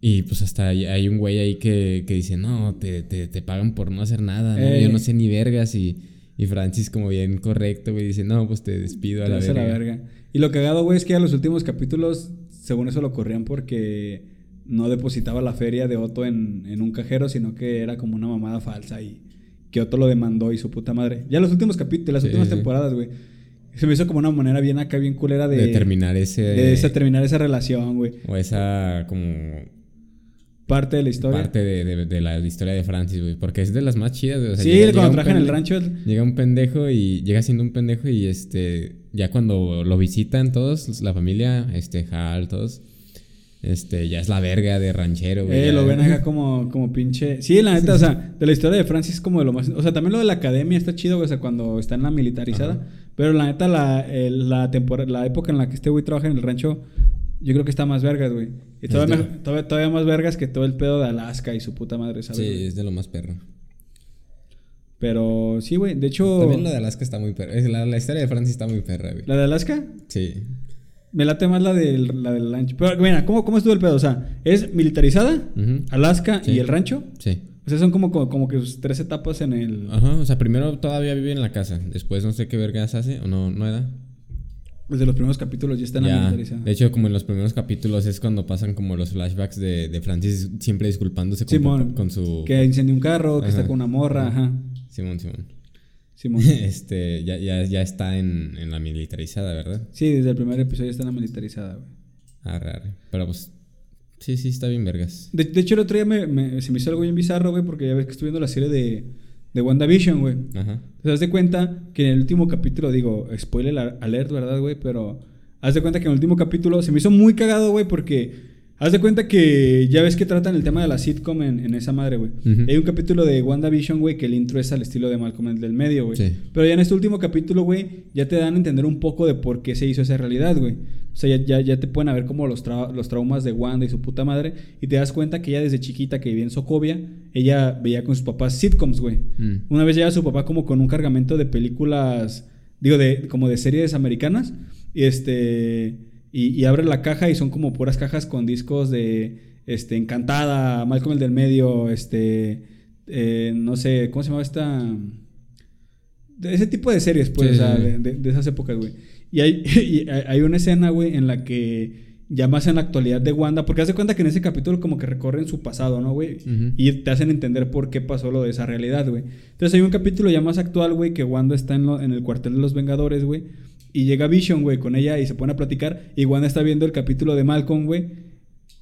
Y pues hasta hay, hay un güey ahí que, que dice, no, te, te, te pagan por no hacer nada, ¿no? Yo no sé ni vergas. Y, y Francis como bien correcto, güey, dice, no, pues te despido a Te la verga. la verga. Y lo cagado, güey, es que a los últimos capítulos, según eso lo corrían porque no depositaba la feria de Otto en, en un cajero, sino que era como una mamada falsa y que Otto lo demandó y su puta madre. Ya los últimos capítulos, las Sí, últimas sí. temporadas, güey. Se me hizo como una manera bien acá, bien culera de... De terminar ese... de esa- terminar esa relación, güey. O esa como Parte de la historia. parte de, de- de la historia de Francis, güey. Porque es de las más chidas, güey. O sea, sí, llega- llega cuando trabaja en el rancho. Llega un pendejo y llega siendo un pendejo y este ya cuando lo visitan todos, la familia, este Hal, todos, este ya es la verga de ranchero, güey. Eh, lo ven acá como, como pinche. Sí, la neta, o sea, de la historia de Francis es como de lo más. O sea, también lo de la academia está chido, güey, o sea, cuando está en la militarizada. Ajá. Pero la neta, la, el- la, tempora- la época en la que este güey trabaja en el rancho, yo creo que está más vergas, güey. Y todavía, de- me- todavía, todavía más vergas que todo el pedo de Alaska y su puta madre, ¿sabes? Sí, es de lo más perro. Pero sí, güey. De hecho, También lo de Alaska está muy perro. Es La, la historia de Francis está muy perra, güey. la de Alaska, Sí. Me late más la del, la del rancho. Pero, mira, ¿cómo, ¿cómo estuvo el pedo? O sea, es militarizada, Ujú. Alaska Sí. y el rancho. Sí. O sea, son como, como, como que sus tres etapas en el. Ajá, o sea, primero todavía vive en la casa. Después no sé qué vergas hace, o no, no era. Desde los primeros capítulos ya están Ya, de hecho, como en los primeros capítulos es cuando pasan como los flashbacks de, de Francis siempre disculpándose con, Simón, con su... Que incendió un carro, que está con una morra, ajá. Simón, Simón. Simón. este, ya, ya, ya está en, en la militarizada, ¿verdad? Sí, desde el primer episodio ya está la militarizada, güey. Arre, arre. Pero pues, sí, sí, está bien vergas. De, de hecho, el otro día me, me- se me hizo algo bien bizarro, güey, porque ya ves que estoy viendo la serie de, de WandaVision, güey. Ajá. Te das de cuenta que en el último capítulo, digo, spoiler al- alert, ¿verdad, güey? Pero haz de cuenta que en el último capítulo se me hizo muy cagado, güey, porque haz de cuenta que ya ves que tratan el tema de la sitcom en, en esa madre, güey. Hay un capítulo de WandaVision, güey, que el intro es al estilo de Malcolm el del medio, güey. Sí. Pero ya en este último capítulo, güey, ya te dan a entender un poco de por qué se hizo esa realidad, güey. O sea, ya, ya, ya te pueden ver como los, tra- los traumas de Wanda y su puta madre. Y te das cuenta que ella desde chiquita que vivía en Socovia, ella veía con sus papás sitcoms, güey. Mm. Una vez llega su papá como con un cargamento de películas, digo, de como de series americanas, y este, y, y abre la caja y son como puras cajas con discos de, este, Encantada, Malcolm el del medio, este, eh, no sé, ¿cómo se llama esta? De ese tipo de series, pues, Sí, o sea, sí, de, esas épocas, güey. Y hay, y hay una escena, güey, en la que ya más en la actualidad de Wanda, porque hace cuenta que en ese capítulo como que recorren su pasado, ¿no, güey? Y te hacen entender por qué pasó lo de esa realidad, güey. Entonces hay un capítulo ya más actual, güey, que Wanda está en, lo- en el cuartel de los Vengadores, güey. Y llega Vision, güey, con ella y se pone a platicar. Y Wanda está viendo el capítulo de Malcolm, güey.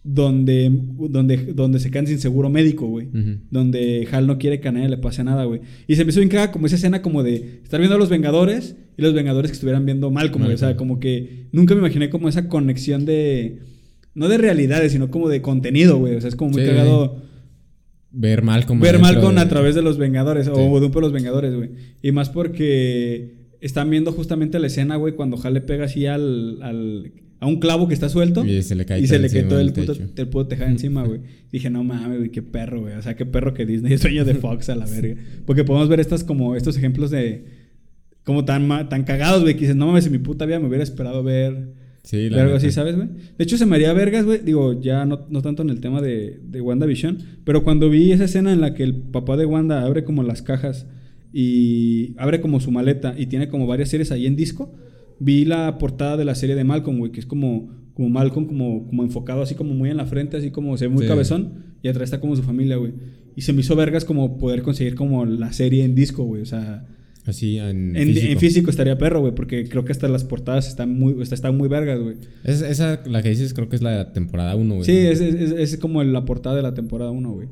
Donde, donde, donde se quedan sin seguro médico, güey. Donde Hal no quiere que a nadie le pase nada, güey. Y se me hizo bien como esa escena como de estar viendo a los Vengadores y los Vengadores que estuvieran viendo Malcolm, güey. O sea, como que nunca me imaginé como esa conexión de... No de realidades, sino como de contenido, güey. O sea, es como muy Sí. cagado Ver Malcolm. ver Malcolm de- a través de los Vengadores Sí. o de un de los Vengadores, güey. Y más porque están viendo justamente la escena, güey, cuando Hal le pega así al, al- a un clavo que está suelto Y se le cae y todo se le cae todo el puto, el puto tejado encima, güey. Dije, no mames, güey, qué perro, güey. O sea, qué perro que Disney es dueño de Fox a la verga. Porque podemos ver estas como estos ejemplos de como tan tan cagados, güey, que dices, no mames, en mi puta vida me hubiera esperado ver Sí, la algo así, ¿sabes, güey? De hecho, se me haría vergas, güey. Digo, ya no, no tanto en el tema de, de WandaVision. Pero cuando vi esa escena en la que el papá de Wanda abre como las cajas y abre como su maleta y tiene como varias series ahí en disco, vi la portada de la serie de Malcolm, güey, que es como, como Malcolm, como, como enfocado así como muy en la frente, así como se ve muy Sí. cabezón. Y atrás está como su familia, güey. Y se me hizo vergas como poder conseguir como la serie en disco, güey. O sea, Así en, en, físico. en físico estaría perro, güey, porque creo que hasta las portadas están muy, están muy vergas, güey. Es- esa, la que dices, creo que es la temporada 1, güey. Sí, es, es- es como la portada de la temporada 1, güey.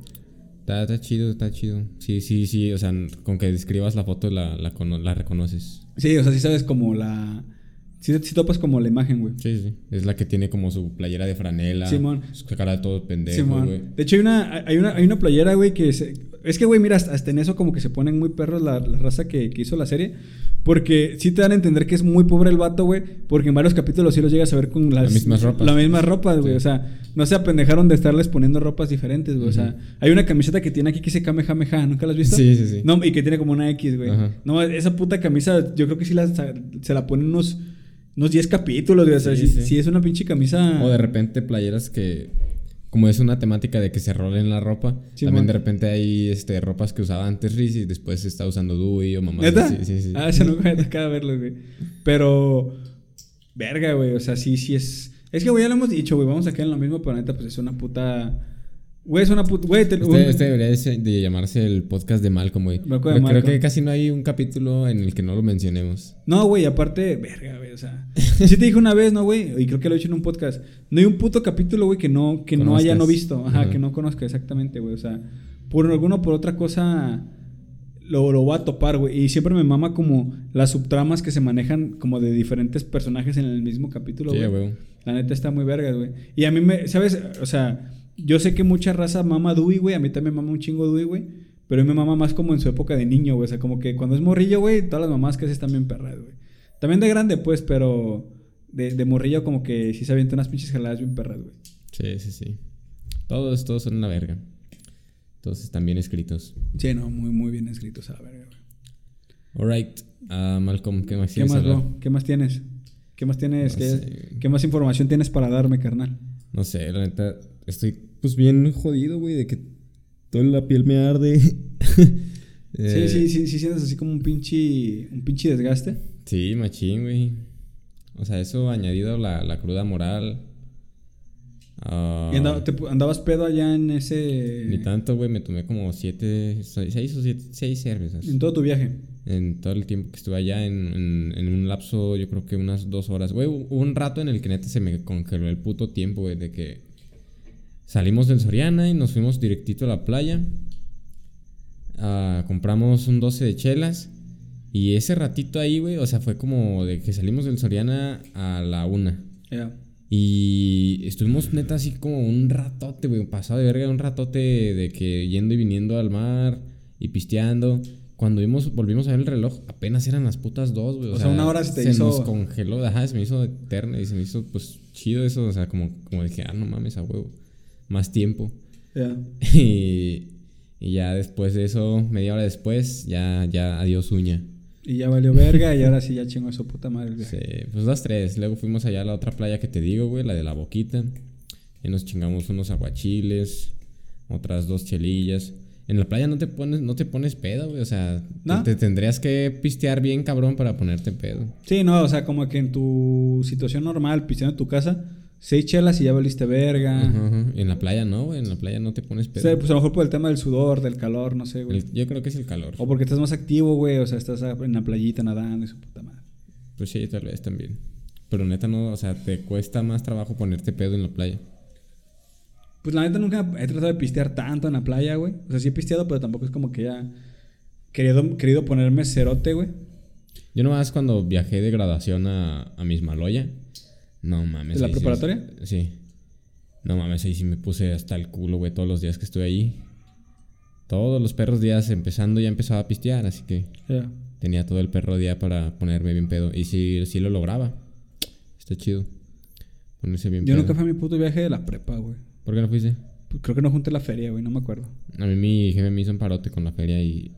Está, está chido, está chido. Sí, sí, sí. O sea, con que describas la foto la, la, cono- la reconoces. Sí, o sea, sí sabes como la... Sí, sí topas como la imagen, güey. Sí, sí. Es la que tiene como su playera de franela. Simón. Su cara de todo pendejo, Simón. güey. De hecho, hay una, hay una, hay una playera, güey, que... se- es que, güey, mira, hasta, hasta en eso como que se ponen muy perros la, la raza que, que hizo la serie. Porque sí te dan a entender que es muy pobre el vato, güey. Porque en varios capítulos sí los llegas a ver con las... Las mismas ropas. Las mismas ropas, güey. Sí. O sea, no se apendejaron de estarles poniendo ropas diferentes, güey. O sea, hay una camiseta que tiene aquí que dice Kamehameha. ¿Nunca la has visto? Sí, sí, sí. No, y que tiene como una X, güey. No, esa puta camisa, yo creo que sí la, se la ponen unos, unos 10 capítulos, güey. O sea, sí, sí es una pinche camisa. O de repente playeras que... Como es una temática de que se rolen la ropa, Sí, también de repente hay este, ropas que usaba antes Riz y después se está usando Dewey o mamá. Sí, sí, sí. Ah, eso nunca me tocaba verlo, güey. Pero, verga, güey. O sea, sí, sí es. Es que, güey, ya lo hemos dicho, güey. Vamos a quedar en lo mismo, pero neta, pues es una puta. Güey, es una puta. Güey, te- Este, este debería de, llamarse el podcast de Malcolm, güey. Creo, que casi no hay un capítulo en el que no lo mencionemos. No, güey, aparte, verga, güey, o sea. Sí te dije una vez, ¿no, güey? Y creo que lo he dicho en un podcast. No hay un puto capítulo, güey, que no, que no haya no visto. Ajá, que no conozca exactamente, güey. O sea, por alguna o por otra cosa lo, lo voy a topar, güey. Y siempre me mama como las subtramas que se manejan como de diferentes personajes en el mismo capítulo, Sí, güey. güey. La neta está muy verga, güey. Y a mí me, ¿sabes? O sea, yo sé que mucha raza mama Dewey, güey. A mí también me mama un chingo Dewey, güey. Pero a mí me mama más como en su época de niño, güey. O sea, como que cuando es morrillo, güey, todas las mamás que haces también perras, güey. También de grande, pues, pero de, de morrillo como que sí se avienta unas pinches jaladas bien perras, güey. Sí, sí, sí. Todos, todos son una verga. Todos están bien escritos. Sí, no, muy, muy bien escritos a la verga, güey. Alright. Ah, Malcolm, ¿qué más ¿Qué quieres más, bro? ¿Qué más tienes? ¿Qué más tienes? No ¿Qué, qué más información tienes para darme, carnal? No sé, la neta, estoy pues bien jodido, güey, de que toda la piel me arde. Eh, Sí, sí, sí, sí, sientes así como un pinche, un pinche desgaste. Sí, machín, güey. O sea, eso añadido la, la cruda moral. ah, ¿Y andaba- te andabas pedo allá en ese... Ni tanto, güey, me tomé como siete, seis seis o siete, seis cervezas. En todo tu viaje. En todo el tiempo que estuve allá, en, en, en un lapso, yo creo que unas dos horas. Güey, hubo un rato en el que neta se me congeló el puto tiempo, güey, de que salimos del Soriana y nos fuimos directito a la playa. Ah, compramos un 12 de chelas. Y ese ratito ahí, güey, o sea, fue como de que salimos del Soriana a la una. Ya. Y estuvimos neta así como un ratote, güey, pasado de verga, un ratote de que yendo y viniendo al mar y pisteando. Cuando vimos, volvimos a ver el reloj, apenas eran las putas dos, güey. O sea, una hora se te hizo- nos congeló, ajá, se me hizo eterna y se me hizo, pues, chido eso. O sea, como, como dije, ah, no mames, a huevo. Más tiempo. Ya. Y, y ya después de eso, media hora después, ya, ya adiós uña. Y ya valió verga y ahora sí ya chingó a su puta madre viaje. Sí, pues dos, tres. Luego fuimos allá a la otra playa que te digo, güey, la de la boquita. Y nos chingamos unos aguachiles, otras dos chelillas. En la playa no te pones, no te pones pedo, güey. O sea, ¿No? te, te tendrías que pistear bien, cabrón, para ponerte pedo. Sí, no, o sea, como que en tu situación normal, pisteando en tu casa, seis chelas y ya valiste verga. Ajá, ajá. En la playa no, güey. En la playa no te pones O pedo. sea, pues a lo mejor por el tema del sudor, del calor, no sé, güey. El- yo creo que es el calor. O porque estás más activo, güey. O sea, estás en la playita nadando y su puta madre. Pues sí, tal vez también. Pero neta no, o sea, te cuesta más trabajo ponerte pedo en la playa. Pues la neta nunca he tratado de pistear tanto en la playa, güey. O sea, sí he pisteado, pero tampoco es como que ya querido, querido ponerme cerote, güey. Yo nomás cuando viajé de graduación a, a Mismaloya, no mames. ¿De la sí- preparatoria? Sí. No mames, ahí sí me puse hasta el culo, güey, todos los días que estuve ahí. Todos los perros días empezando ya empezaba a pistear, así que Ya. tenía todo el perro día para ponerme bien pedo. Y sí, sí lo lograba. Está chido. Ponerse bien Yo pedo. nunca fui a mi puto viaje de la prepa, güey. ¿Por qué no fuiste? Pues creo que no junté la feria, güey, no me acuerdo. A mí mi jefe me hizo un parote con la feria y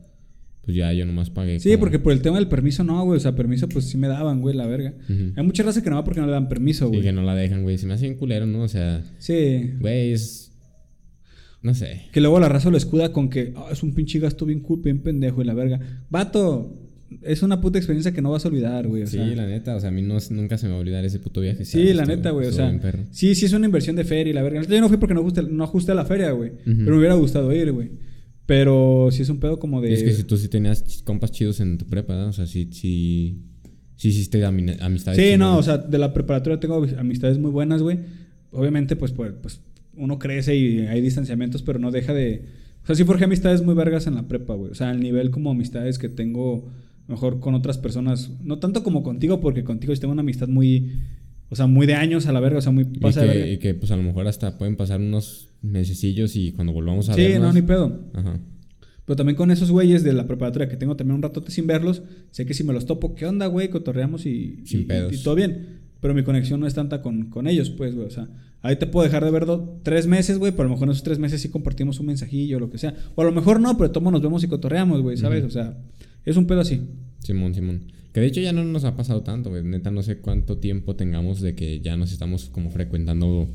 pues ya yo nomás pagué. Sí, como- porque por el tema del permiso no, güey. O sea, permiso pues sí me daban, güey, la verga. Hay mucha raza que no va porque no le dan permiso, Sí, güey. que no la dejan, güey. Se me hace bien culero, ¿no? O sea, Sí. güey, es... No sé. Que luego la raza lo escuda con que "Ah, es un pinche gasto bien cool, bien pendejo y la verga. Vato, es una puta experiencia que no vas a olvidar, güey. O sí, sea, la neta, o sea, a mí no, nunca se me va a olvidar ese puto viaje. Sí, la Estuvo- neta, güey. O sea, sí, sí es una inversión de feria y la verga. Yo no fui porque no ajusté, no ajusté a la feria, güey. Pero me hubiera gustado ir, güey. Pero sí es un pedo como de. Es que si tú sí tenías compas chidos en tu prepa, ¿no? O sea, sí, sí, sí hiciste ami- amistades. Sí, no, o sea, de la preparatoria tengo amistades muy buenas, güey. Obviamente, pues, pues, pues, uno crece y hay distanciamientos, pero no deja de. O sea, sí forjé amistades muy vergas en la prepa, güey. O sea, al nivel como amistades que tengo mejor con otras personas. No tanto como contigo, porque contigo sí tengo una amistad muy. O sea, muy de años a la verga, o sea, muy Y pasa de que, verga. y que, pues a lo mejor hasta pueden pasar unos mesecillos y cuando volvamos a Sí, vernos... no, ni pedo. Ajá. Pero también con esos güeyes de la preparatoria que tengo también un ratote sin verlos, sé que si me los topo, ¿qué onda, güey? Cotorreamos y, Sin y- pedos. y todo bien. Pero mi conexión no es tanta con, con ellos, pues, güey. O sea, ahí te puedo dejar de ver do- tres meses, güey, pero a lo mejor en esos tres meses sí compartimos un mensajillo o lo que sea. O a lo mejor no, pero todos nos vemos y cotorreamos, güey, ¿sabes? O sea, es un pedo así. Simón, Simón. Que de hecho ya no nos ha pasado tanto, güey. Neta, no sé cuánto tiempo tengamos de que ya nos estamos como frecuentando,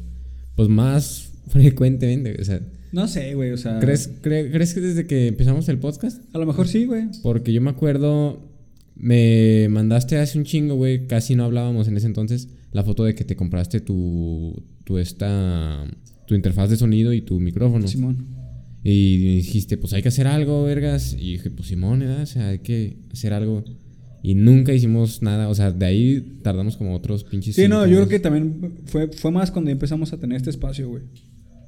pues más frecuentemente. güey. O sea, No sé, güey, o sea. ¿crees, cre- ¿crees que desde que empezamos el podcast? A lo mejor sí, güey. Porque yo me acuerdo, me mandaste hace un chingo, güey, casi no hablábamos en ese entonces, la foto de que te compraste tu, tu esta, tu interfaz de sonido y tu micrófono. Simón. Y dijiste, pues hay que hacer algo, vergas. Y dije, pues Simón, ¿verdad? O sea, hay que hacer algo. Y nunca hicimos nada, o sea, de ahí tardamos como otros pinches. Sí, no, yo creo que también fue, fue más cuando empezamos a tener este espacio, güey.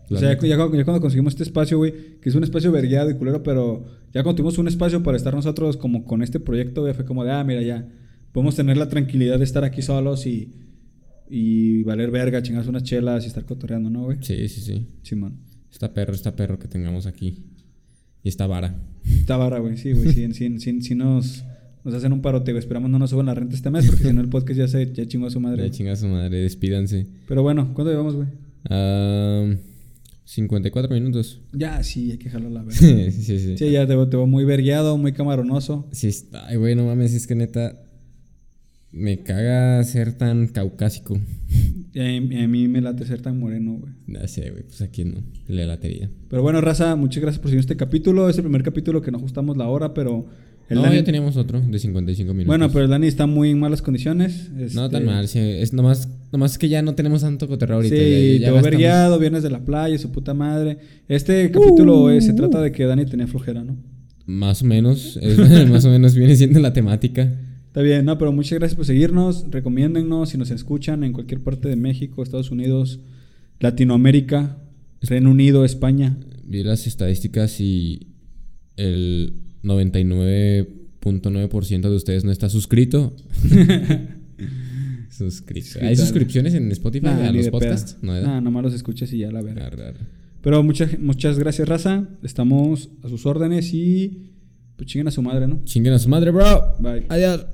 O sea, ya, ya cuando ya cuando conseguimos este espacio, güey, que es un espacio vergueado y culero, pero ya cuando tuvimos un espacio para estar nosotros como con este proyecto, güey, fue como de, ah, mira, ya, podemos tener la tranquilidad de estar aquí solos y, y valer verga, chingarse unas chelas y estar cotorreando, ¿no, güey? Sí, sí, sí. Simón. Está perro, está perro que tengamos aquí. Y esta vara. Está barra, güey, sí, güey, sí, sí, sí, sí nos, nos hacen un parote, güey. Esperamos no nos suban la renta este mes porque si no el podcast ya se ya chingó a su madre. Ya güey. chinga su madre, despídanse. Pero bueno, ¿cuánto llevamos, güey? Ah, 54 minutos. Ya, sí, hay que jalar la verga. sí, sí, sí. Sí, ya te te veo muy vergueado, muy camaronoso. Sí, está. Ay, güey, no mames, es que neta. me caga ser tan caucásico. Y a, y a mí me late ser tan moreno, güey. No sé, güey, pues aquí no, le latería. Pero bueno, raza, muchas gracias por seguir este capítulo. Es el primer capítulo que no ajustamos la hora, pero... el no, Dani- ya teníamos otro de 55 minutos. Bueno, pero el Dani está muy en malas condiciones. No este, tan mal, sí, es nomás, nomás que ya no tenemos tanto cotorreo ahorita. Sí, ya- ya vergueado, viernes de la playa, su puta madre. Este capítulo eh, se trata de que Dani tenía flojera, ¿no? Más o menos, es- más o menos viene siendo la temática. Está bien, no, pero muchas gracias por seguirnos. Recomiéndennos si nos escuchan en cualquier parte de México, Estados Unidos, Latinoamérica, Reino Unido, España. Vi las estadísticas y el 99.9% de ustedes no está suscrito. suscrito. ¿Hay suscripciones en Spotify Nah, a los podcasts? pedo. No. Nah, nomás los escuchas y ya la verga. Arre, arre. Pero muchas, muchas gracias, raza. Estamos a sus órdenes y pues chinguen a su madre, ¿no? Chinguen a su madre, bro. Bye. Adiós.